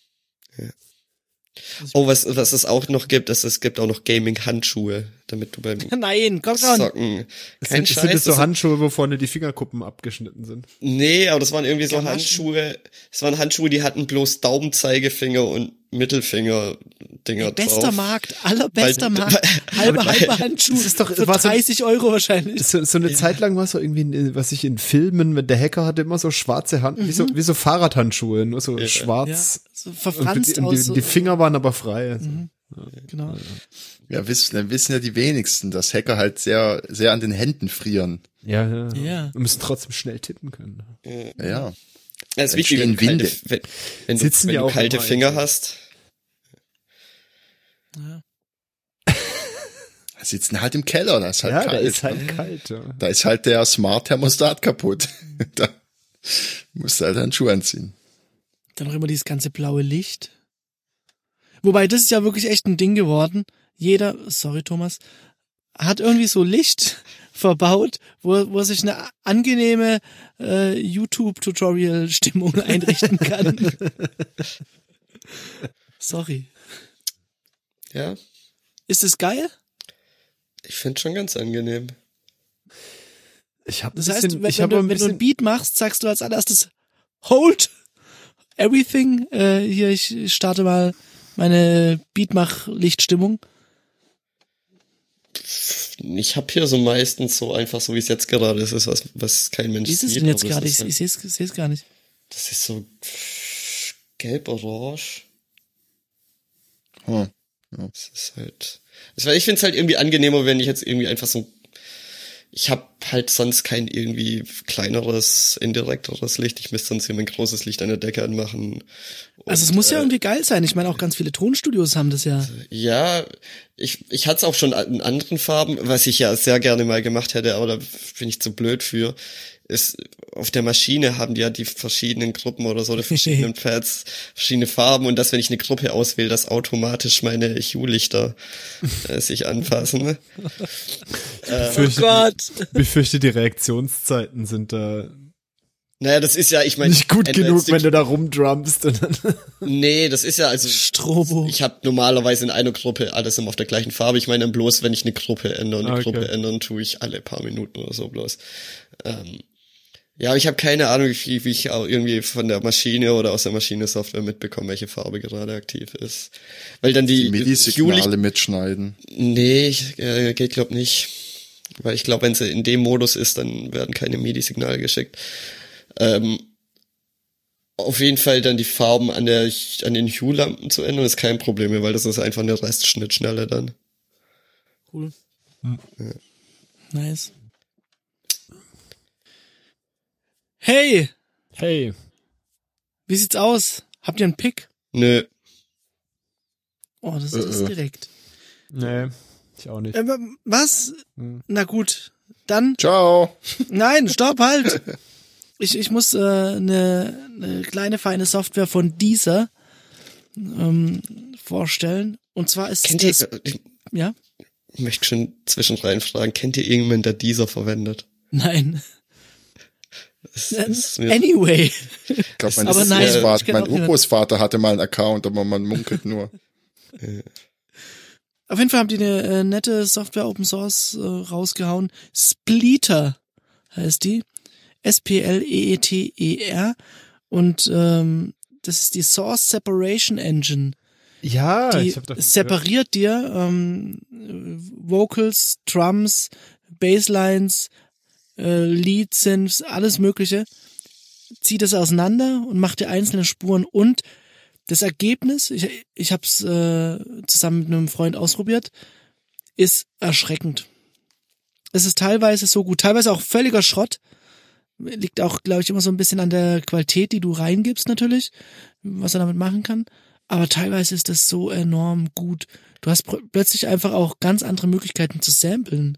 Oh, was, was es auch noch gibt, ist, es gibt auch noch Gaming-Handschuhe, damit du beim Nein, komm schon. Zocken kein Sind, Scheiß. sind das so Handschuhe, wo vorne die Fingerkuppen abgeschnitten sind? nee, aber das waren irgendwie so. Handschuhe, es waren Handschuhe, die hatten bloß Daumen, Zeigefinger und Mittelfinger-Dinger Bester drauf. Markt, allerbester Weil- Markt. Halbe, halbe Handschuh. Das ist doch- für war so- 30 Euro wahrscheinlich. So, so eine Zeit lang war es so irgendwie, in- was ich in Filmen, mit der Hacker hatte immer so schwarze Hand, wie so, wie so Fahrradhandschuhe, nur so Ja, schwarz. so Und verfranst die, und aus. die, so- die Finger waren aber frei. Also. Genau. Ja, wissen, dann wissen ja die wenigsten, dass Hacker halt sehr, sehr an den Händen frieren. Ja, ja. Ja. Wir müssen trotzdem schnell tippen können. Ja, ja. Es ist wichtig, wenn kalte, wenn, wenn du, wenn ja du auch kalte immer Finger einfach. hast. Ja. Da sitzen halt im Keller, da ist halt ja, kalt. da ist ne? halt kalt. Ja. Da ist halt der Smart Thermostat kaputt. da musst du halt einen Schuh anziehen. Dann noch immer dieses ganze blaue Licht. Wobei, das ist ja wirklich echt ein Ding geworden. Jeder, sorry Thomas, hat irgendwie so Licht verbaut, wo, wo sich eine angenehme äh, YouTube-Tutorial-Stimmung einrichten kann. sorry. Ja, Ist es geil? ich finde schon ganz angenehm. Ich habe Das ein heißt, bisschen, wenn, ich wenn, du, ein wenn du ein bisschen, Beat machst, sagst du als allererstes Hold everything. Äh, hier, ich starte mal meine Beatmach-Lichtstimmung. Ich habe hier so meistens so einfach so, wie es jetzt gerade ist, ist was, was kein Mensch Wie ist es sieht. denn jetzt gerade? Ich, ist ich halt- sehe es gar nicht. Das ist so gelb-orange. Hm. Das ist halt. Das, war- ich finde es halt irgendwie angenehmer, wenn ich jetzt irgendwie einfach so. Ich habe halt sonst kein irgendwie kleineres, indirekteres Licht. Ich müsste sonst hier mein großes Licht an der Decke anmachen. Also es muss ja äh, irgendwie geil sein. Ich meine, auch ganz viele Tonstudios haben das ja. Ja, ich, ich hatte es auch schon in anderen Farben, was ich ja sehr gerne mal gemacht hätte, aber da bin ich zu blöd für. Ist, auf der Maschine haben die ja die verschiedenen Gruppen oder so, die verschiedenen Pads, verschiedene Farben und dass, wenn ich eine Gruppe auswähle, dass automatisch meine Hue-Lichter äh, sich anpassen. befürchte, Gott. befürchte, die Reaktionszeiten sind da Naja, das ist ja, ich meine, nicht gut genug, wenn du da rumdrummst und dann Nee, das ist ja also Strobo. Ich habe normalerweise in einer Gruppe alles immer auf der gleichen Farbe. Ich meine bloß, wenn ich eine Gruppe ändere. Eine Okay. Gruppe ändern tue ich alle paar Minuten oder so bloß. Ähm, Ja, aber ich habe keine Ahnung, wie, wie ich auch irgendwie von der Maschine oder aus der Maschine Software mitbekomme, welche Farbe gerade aktiv ist. Weil dann die, Die MIDI-Signale mitschneiden. Nee, ich, äh, geht glaub nicht. Weil ich glaube, wenn sie in dem Modus ist, dann werden keine MIDI-Signale geschickt. Ähm, auf jeden Fall dann die Farben an der an den Hue-Lampen zu ändern, ist kein Problem mehr, weil das ist einfach eine Restschnittschnelle dann. Cool. Nice. Hey, Hey. wie sieht's aus? Habt ihr einen Pick? Nö. Oh, das Äh, ist äh. direkt. Nee, ich auch nicht. Äh, was? Hm. Na gut, dann Ciao. Nein, stopp, halt! Ich, ich muss äh, eine, eine kleine feine Software von dieser ähm, vorstellen. Und zwar ist Kennt ihr, das, ich ja? möchte schon zwischenrein fragen, kennt ihr irgendjemanden, der dieser verwendet? Nein. Das ist mir- Anyway. Ich glaube, mein, Aber nein, Urgroßvater- ich kenn mein. Urgroßvater hatte mal einen Account, aber man munkelt nur. Auf jeden Fall haben die eine äh, nette Software Open Source äh, rausgehauen. Spleeter heißt die. S-P-L-E-E-T-E-R. Und ähm, das ist die Source Separation Engine. Ja, die ich hab davon separiert dir ähm, Vocals, Drums, Basslines, äh, Lead Synths, alles Mögliche, zieht das auseinander und macht dir einzelne Spuren und das Ergebnis, ich, ich habe es äh, zusammen mit einem Freund ausprobiert, ist erschreckend. Es ist teilweise so gut, teilweise auch völliger Schrott. Liegt auch, glaube ich, immer so ein bisschen an der Qualität, die du reingibst natürlich, was er damit machen kann. Aber teilweise ist das so enorm gut. Du hast plötzlich einfach auch ganz andere Möglichkeiten zu samplen.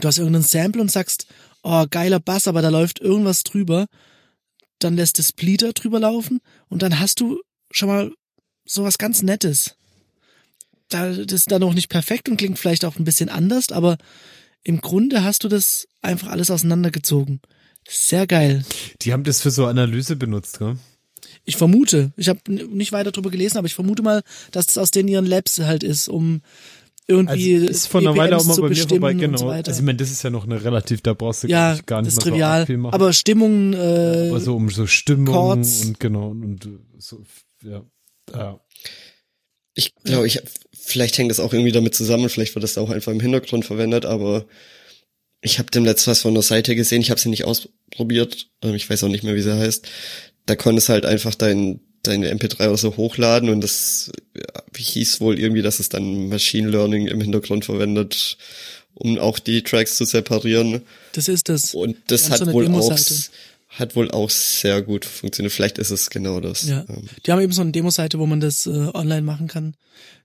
Du hast irgendeinen Sample und sagst, oh, geiler Bass, aber da läuft irgendwas drüber. Dann lässt das Splitter drüber laufen und dann hast du schon mal sowas ganz Nettes. Da, das ist dann noch nicht perfekt und klingt vielleicht auch ein bisschen anders, aber im Grunde hast du das einfach alles auseinandergezogen. Sehr geil. Die haben das für so Analyse benutzt, gell? Ich vermute, ich habe nicht weiter drüber gelesen, aber ich vermute mal, dass das aus den ihren Labs halt ist, um irgendwie Also ist von einer Weile auch mal zu bei mir bestimmen vorbei, und genau. so weiter. also ich meine, das ist ja noch eine relativ, da brauchst du ja, gar nicht das ist mehr trivial. so viel machen. aber Stimmungen, äh, aber so um so Stimmung Chords. und genau und so ja. ja. Ich glaube, ich vielleicht hängt das auch irgendwie damit zusammen, vielleicht wird das auch einfach im Hintergrund verwendet, aber ich habe dem letztes was von der Seite gesehen, ich habe sie nicht ausprobiert, ähm, ich weiß auch nicht mehr, wie sie heißt. Da konntest halt einfach dein deine MP3 oder so hochladen und das ja, hieß wohl irgendwie, dass es dann Machine Learning im Hintergrund verwendet, um auch die Tracks zu separieren. das ist das. Und das hat so wohl auch hat wohl auch sehr gut funktioniert. Vielleicht ist es genau das. Ja. Ähm, Die haben eben so eine Demo-Seite, wo man das äh, online machen kann.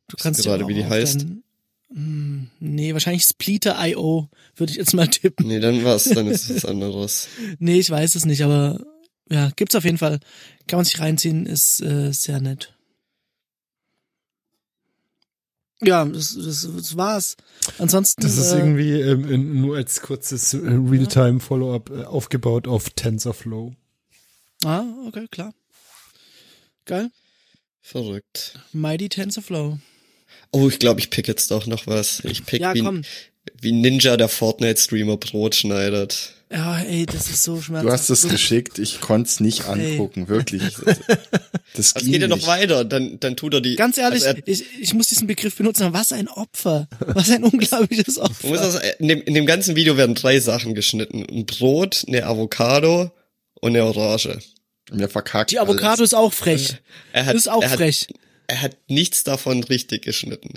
Du kannst gerade, ja auch wie die heißt? Dein, nee, wahrscheinlich Splitter.io würde ich jetzt mal tippen. Nee, dann war's, dann ist es was anderes. Nee, ich weiß es nicht, aber ja, gibt's auf jeden Fall. Kann man sich reinziehen, ist äh, sehr nett. Ja, das, das, das war's. Ansonsten. Das ist äh, irgendwie ähm, in, nur als kurzes äh, Realtime Follow-up äh, aufgebaut auf TensorFlow. Ah, okay, klar. Geil. Verrückt. Mighty TensorFlow. Oh, ich glaube, ich pick jetzt doch noch was. Ich pick Ja, wie, komm. wie Ninja, der Fortnite-Streamer, Brot schneidet. Ja, ey, das ist so schmerzhaft. Du hast es geschickt, ich konnte es nicht angucken, wirklich. Das Es ging geht ja noch weiter, dann, dann tut er die. Ganz ehrlich, also er, ich, ich muss diesen Begriff benutzen, aber was ein Opfer. Was ein unglaubliches Opfer. auch sagen, in, dem, in dem ganzen Video werden drei Sachen geschnitten. Ein Brot, eine Avocado und eine Orange. Mir verkackt. Die Avocado ist auch frech. Er hat, Das ist auch er hat, frech. Er hat nichts davon richtig geschnitten.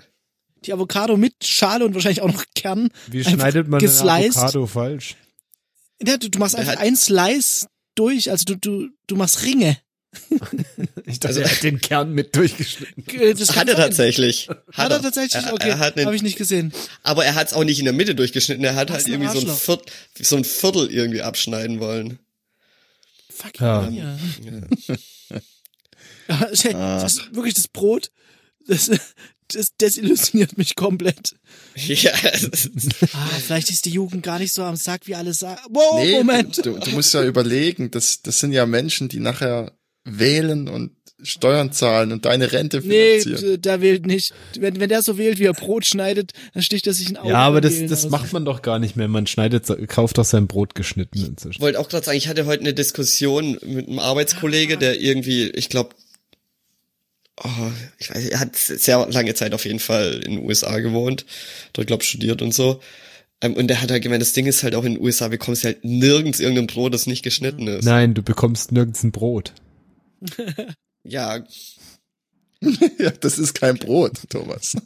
Die Avocado mit Schale und wahrscheinlich auch noch Kern. Wie schneidet man gesliced. eine Avocado falsch? Ja, du, du machst einfach hat- ein Slice durch, also du, du, du machst Ringe. Ich dachte, Also- er hat den Kern mit durchgeschnitten. Äh, Das Hat er tatsächlich. Hat er tatsächlich? Er- Okay, er hat einen- habe ich nicht gesehen. Aber er hat es auch nicht in der Mitte durchgeschnitten. Er hat halt irgendwie so ein. Viertel, so ein Viertel irgendwie abschneiden wollen. Fuck Ja. ja. ja. Das ist wirklich das Brot. Das, das desillusioniert mich komplett. Ja, Ah, vielleicht ist die Jugend gar nicht so am Sack, wie alle sagen. Wow, Nee, Moment. Du, du musst ja überlegen, das, das sind ja Menschen, die nachher wählen und Steuern zahlen und deine Rente Nee, finanzieren. der wählt nicht. Wenn, wenn der so wählt, wie er Brot schneidet, dann sticht er sich ein Auge. Ja, aber das, das macht man doch gar nicht mehr. Man schneidet, kauft doch sein Brot geschnitten inzwischen. Ich wollte auch gerade sagen, ich hatte heute eine Diskussion mit einem Arbeitskollege, der irgendwie, ich glaube, oh, ich weiß, er hat sehr lange Zeit auf jeden Fall in den USA gewohnt, dort glaube studiert und so. Ähm, Und der hat halt gemeint, das Ding ist halt auch in den USA bekommst du halt nirgends irgendein Brot, das nicht geschnitten ist. Nein, du bekommst nirgends ein Brot. Ja, Ja, das ist kein Brot, Thomas.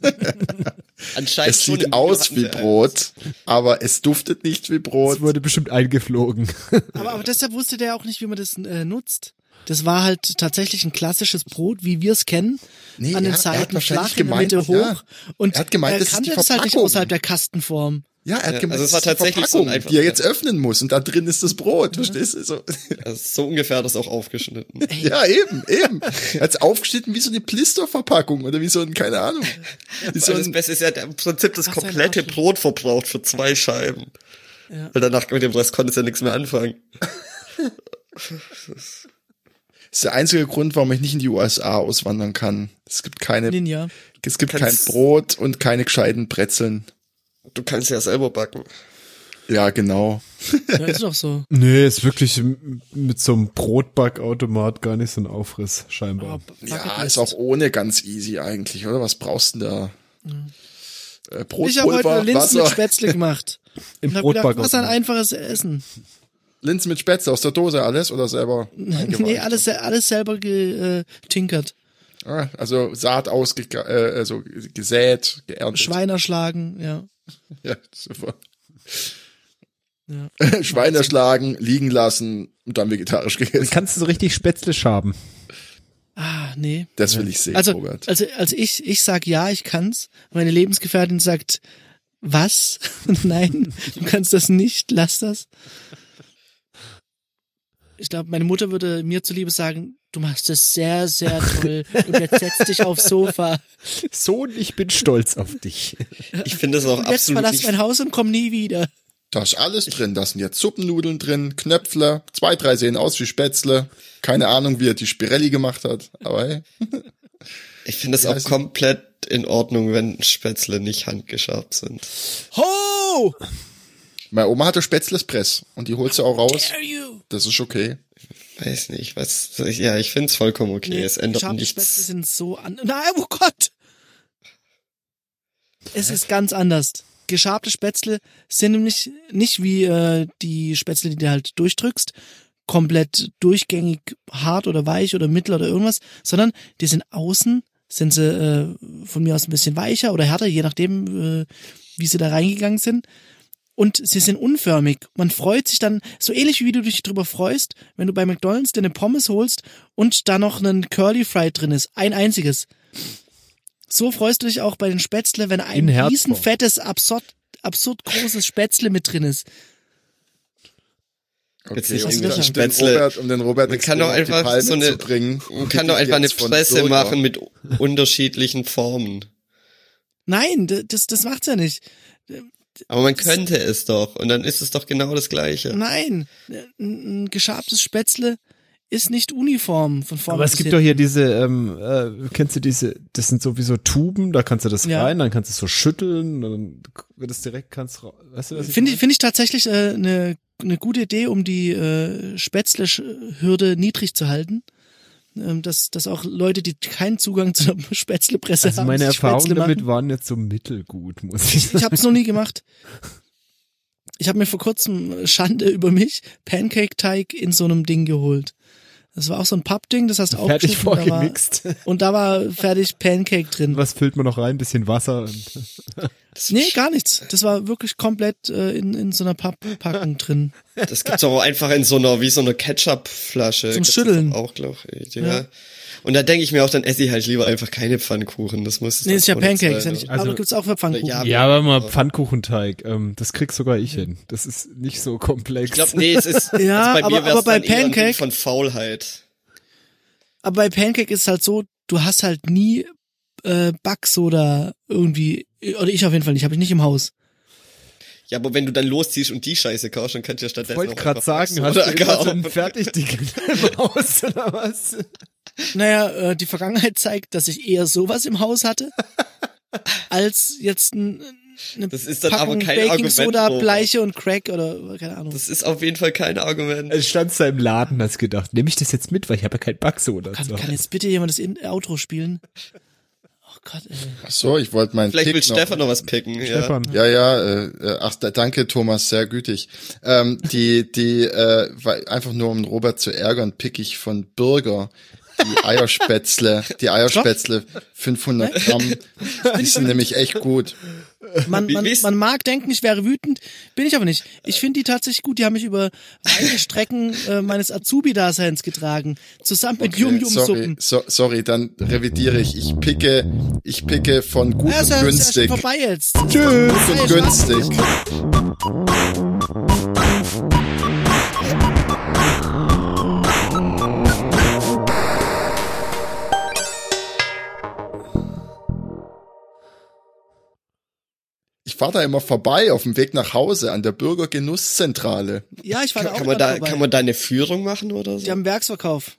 anscheinend Es sieht aus wie Brot, aber es duftet nicht wie Brot. Es wurde bestimmt eingeflogen. Aber, aber deshalb wusste der auch nicht, wie man das äh, nutzt. Das war halt tatsächlich ein klassisches Brot, wie wir es kennen. Nee, an den ja, er hat Seiten wahrscheinlich flach, in der Mitte gemeint, hoch. ja. Und Er hat gemeint, er das ist kannte das halt nicht außerhalb der Kastenform. Ja, er hat Ja, gemeint, also es das war tatsächlich so einfach- die er jetzt öffnen muss und da drin ist das Brot, verstehst du? So. Also so ungefähr das auch aufgeschnitten. Ja, eben, eben. Er hat's aufgeschnitten wie so eine Blisterverpackung oder wie so ein, keine Ahnung. Wie so das Beste ist ja im Prinzip das komplette. Brot verbraucht für zwei Scheiben. Ja. Weil danach mit dem Rest konntest du ja nichts mehr anfangen. das ist der einzige Grund, warum ich nicht in die USA auswandern kann. Es gibt keine, Ninja. es gibt kein Brot und keine gescheiten Brezeln. Du kannst ja selber backen. Ja, genau. Ja, ist doch so. Nee, ist wirklich mit so einem Brotbackautomat gar nicht so ein Aufriss, scheinbar. Aber Ja, ist auch ohne ganz easy eigentlich, oder? Was brauchst du denn da? Äh, Ich habe heute Brotpulver, Linsen mit Wasser, Spätzle gemacht. Im gedacht, was ein einfaches Essen. Linsen mit Spätzle aus der Dose alles oder selber? Nee, alles, alles selber getinkert. Ah, also Saat ausge, äh, also gesät, geerntet. Schwein erschlagen, ja. Ja, super. Ja. Schwein erschlagen, liegen lassen und dann vegetarisch Dann gegessen. kannst du so richtig Spätzle schaben. Ah, nee. Das will ich sehen, Also, Robert. also, also ich, ich sag ja, ich kann's. Meine Lebensgefährtin sagt, was? Nein, du kannst das nicht, lass das. Ich glaube, meine Mutter würde mir zuliebe sagen, du machst das sehr, sehr toll und jetzt setz dich aufs Sofa. Sohn, ich bin stolz auf dich. Ich finde es auch Und jetzt absolut verlass nicht, mein Haus und komm nie wieder. Da ist alles drin. Da sind jetzt Suppennudeln drin, Knöpfler, zwei, drei sehen aus wie Spätzle. Keine Ahnung, wie er die Spirelli gemacht hat, aber hey. ich finde es auch es- komplett in Ordnung, wenn Spätzle nicht handgeschabt sind. Ho! Meine Oma hatte Spätzlespress und die holt sie auch raus. Das ist okay. Weiß nicht, was, ja, ich finde es vollkommen okay. Nee, es ändert geschabte Spätzle nichts. sind so an. Nein, oh Gott! Es ist ganz anders. Geschabte Spätzle sind nämlich nicht wie äh, die Spätzle, die du halt durchdrückst, komplett durchgängig hart oder weich oder mittel oder irgendwas, sondern die sind außen, sind sie äh, von mir aus ein bisschen weicher oder härter, je nachdem, äh, wie sie da reingegangen sind. Und sie sind unförmig. Man freut sich dann, so ähnlich wie du dich drüber freust, wenn du bei McDonalds dir eine Pommes holst und da noch ein Curly Fry drin ist. Ein einziges. So freust du dich auch bei den Spätzle, wenn ein In Herzform. riesenfettes, absurd, absurd großes Spätzle mit drin ist. Jetzt Okay, nicht um, den, Spätzle- Robert, um den Robert Man kann doch einfach Palme so eine- zu bringen. Man kann doch einfach eine Jetzt Presse Burger. machen mit unterschiedlichen Formen. Nein, das, das macht's ja nicht. Aber man könnte es doch. Und dann ist es doch genau das Gleiche. Nein, ein, geschabtes Spätzle ist nicht uniform von vorne Aber es bis gibt doch hinten. hier diese, ähm, äh, kennst du diese, das sind sowieso Tuben, da kannst du das Ja. rein, dann kannst du es so schütteln, dann wird es direkt, kannst weißt du, was Finde ich, finde ich tatsächlich eine äh, ne, ne gute Idee, um die äh, Spätzle-Hürde niedrig zu halten. Ähm, dass, dass auch Leute, die keinen Zugang zu einer Spätzlepresse Also haben, meine Erfahrungen damit waren jetzt so mittelgut, muss ich sagen. Ich habe es noch nie gemacht. Ich habe mir vor kurzem Schande über mich Pancake-Teig in so einem Ding geholt. Das war auch so ein Pappding, das hast du Fertig und da war- vorgemixt. Und da war fertig Pancake drin. Was füllt man noch rein? Ein bisschen Wasser. Und Nee, gar nichts. Das war wirklich komplett äh, in, in so einer Papppackung drin. Das gibt's auch einfach in so einer, wie so einer Ketchup-Flasche. Zum Gibt's das Schütteln. Auch, glaube ich. Ja. Ja. Und da denke ich mir auch, dann esse ich halt lieber einfach keine Pfannkuchen. Das muss es Nee, ist ja Pancake. Ist ja sein. nicht, Also- aber gibt's auch für Pfannkuchen. Ja, ja, aber mal Pfannkuchenteig, ähm, das krieg sogar ich hin. Das ist nicht so komplex. Ich glaube, nee, es ist, Ja, also bei mir aber- wär's aber bei Pancake- von Faulheit. Aber bei Pancake ist es halt so, du hast halt nie äh, Backsoda irgendwie, oder ich auf jeden Fall nicht, habe ich nicht im Haus. Ja, aber wenn du dann losziehst und die Scheiße kaufst, dann kannst du ja stattdessen Wollte auch gerade einfach sagen, hast du immer so einen Fertigdicken im Haus oder was? Naja, äh, die Vergangenheit zeigt, dass ich eher sowas im Haus hatte, als jetzt ein, eine Das ist dann Packung aber kein Baking Argument, Soda, Robert. Bleiche und Crack oder keine Ahnung. Das ist auf jeden Fall kein Argument. Es stand da im Laden, hast gedacht, nehme ich das jetzt mit, weil ich habe ja kein Backsoda. Kann, kann jetzt bitte jemand das In Outro spielen? Gott, ey. Ach so, ich wollte meinen Vielleicht will Pick noch. Stefan noch was picken. Stefan. Ja, ja, äh, äh, ach, da, danke Thomas, sehr gütig. Ähm, die, die, äh, weil, einfach nur um Robert zu ärgern, pick ich von Bürger die Eierspätzle, die Eierspätzle 500 Gramm. Die sind nämlich echt gut. Man, man, ist- man mag denken, ich wäre wütend, bin ich aber nicht. Ich finde die tatsächlich gut. Die haben mich über weite Strecken äh, meines Azubi-Daseins getragen. Zusammen mit Okay, sorry, Yum-Yum-Suppen. so, sorry, dann revidiere ich. Ich picke, ich picke von gut Ja, ist und ja, ist ja günstig. schon vorbei jetzt. Tschüss. Gut und Ja, günstig. Ich fahre da immer vorbei auf dem Weg nach Hause an der Bürgergenusszentrale. Ja, ich war da auch Kann man da, vorbei. kann man da eine Führung machen oder Die so? haben Werksverkauf.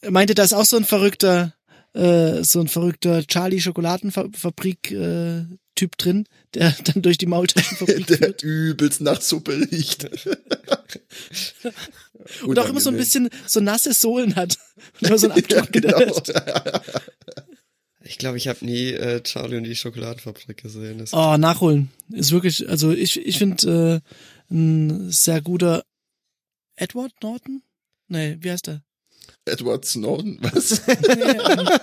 Er meinte, da ist auch so ein verrückter, äh, so ein verrückter Charlie Schokoladenfabrik äh, Typ drin, der dann durch die Maultaschenfabrik Der führt. übelst nach Suppe riecht. Und auch immer so ein bisschen so nasse Sohlen hat. Und immer so ein Ja, Abdruck genau. Ich glaube, ich habe nie äh, Charlie und die Schokoladenfabrik gesehen. Das Oh, nachholen. Ist wirklich, also ich, ich finde äh, ein sehr guter Edward Norton? Nee, wie heißt der? Edward Snowden, was? Nee, ähm,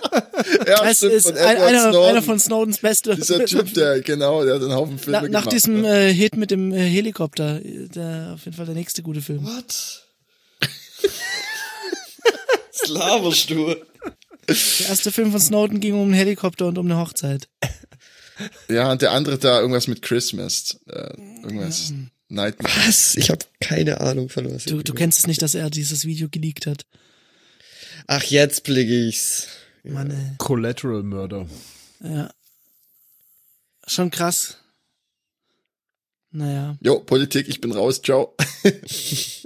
Ja, es ist von ein, Edward einer, Snowden. einer von Snowdens beste. Dieser Typ, der, genau, der hat einen Haufen Filme Na, nach gemacht. diesem ne? äh, Hit mit dem äh, Helikopter, der auf jeden Fall der nächste gute Film. What? Du? Der erste Film von Snowden ging um einen Helikopter und um eine Hochzeit. Ja, und der andere da irgendwas mit Christmas. Äh, irgendwas. Nightmare. Was? Ich habe keine Ahnung von was. Du, du kennst es nicht, dass er dieses Video geleakt hat. Ach, jetzt blicke ich's. Mann, ey. Collateral Murder. Ja. Schon krass. Naja. Jo, Politik, ich bin raus, ciao.